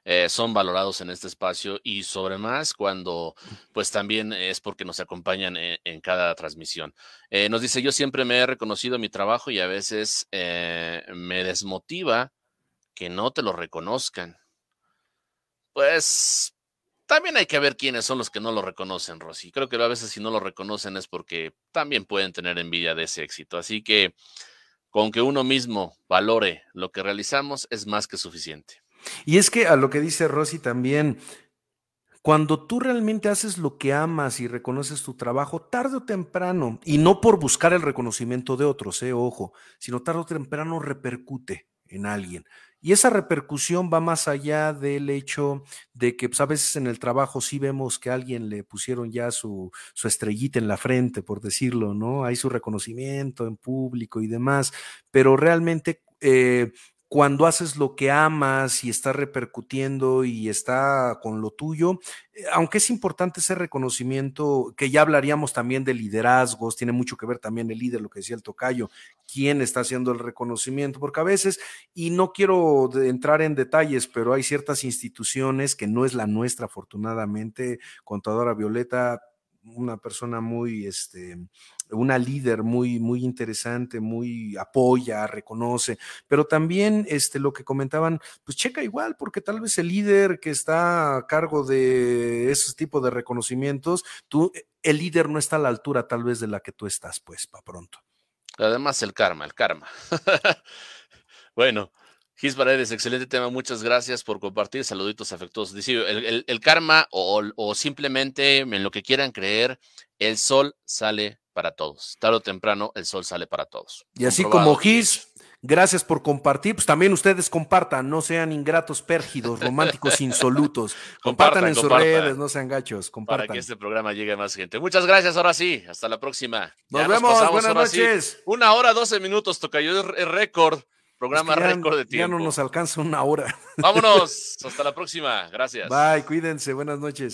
eh, son valorados en este espacio y sobre más cuando pues también es porque nos acompañan en, cada transmisión. Eh, nos dice, yo siempre me he reconocido mi trabajo y a veces me desmotiva que no te lo reconozcan. Pues también hay que ver quiénes son los que no lo reconocen, Rosy. Creo que a veces si no lo reconocen es porque también pueden tener envidia de ese éxito. Así que con que uno mismo valore lo que realizamos es más que suficiente. Y es que a lo que dice Rosy también, cuando tú realmente haces lo que amas y reconoces tu trabajo, tarde o temprano, y no por buscar el reconocimiento de otros, eh, ojo, sino tarde o temprano repercute en alguien. Y esa repercusión va más allá del hecho de que pues, a veces en el trabajo sí vemos que a alguien le pusieron ya su, estrellita en la frente, por decirlo, ¿no? Hay su reconocimiento en público y demás, pero realmente eh, cuando haces lo que amas y está repercutiendo y está con lo tuyo, eh, aunque es importante ese reconocimiento, que ya hablaríamos también de liderazgos, tiene mucho que ver también el líder, lo que decía el tocayo, quién está haciendo el reconocimiento, porque a veces, y no quiero entrar en detalles, pero hay ciertas instituciones que no es la nuestra, afortunadamente, contadora Violeta, una persona muy, este, una líder muy, muy interesante, muy apoya, reconoce, pero también este, lo que comentaban, pues checa igual, porque tal vez el líder que está a cargo de ese tipo de reconocimientos, tú, el líder no está a la altura tal vez de la que tú estás, pues, para pronto. Además, el karma, el karma. bueno, Gis Paredes, excelente tema, muchas gracias por compartir, saluditos afectuosos. Dice, el, el, el karma o, o, simplemente en lo que quieran creer, el sol sale para todos. Tarde o temprano, el sol sale para todos. Y así como Gis, gracias por compartir, pues también ustedes compartan, no sean ingratos, pérgidos, románticos, insolutos. Compartan, compartan en compartan. sus redes, no sean gachos, compartan. Para que este programa llegue a más gente. Muchas gracias, ahora sí, hasta la próxima. Nos ya vemos, nos buenas noches. Sí. Una hora, doce minutos, toca yo el récord. Programa es que ya, récord de tiempo. Ya no nos alcanza una hora. Vámonos. Hasta la próxima. Gracias. Bye. Cuídense. Buenas noches.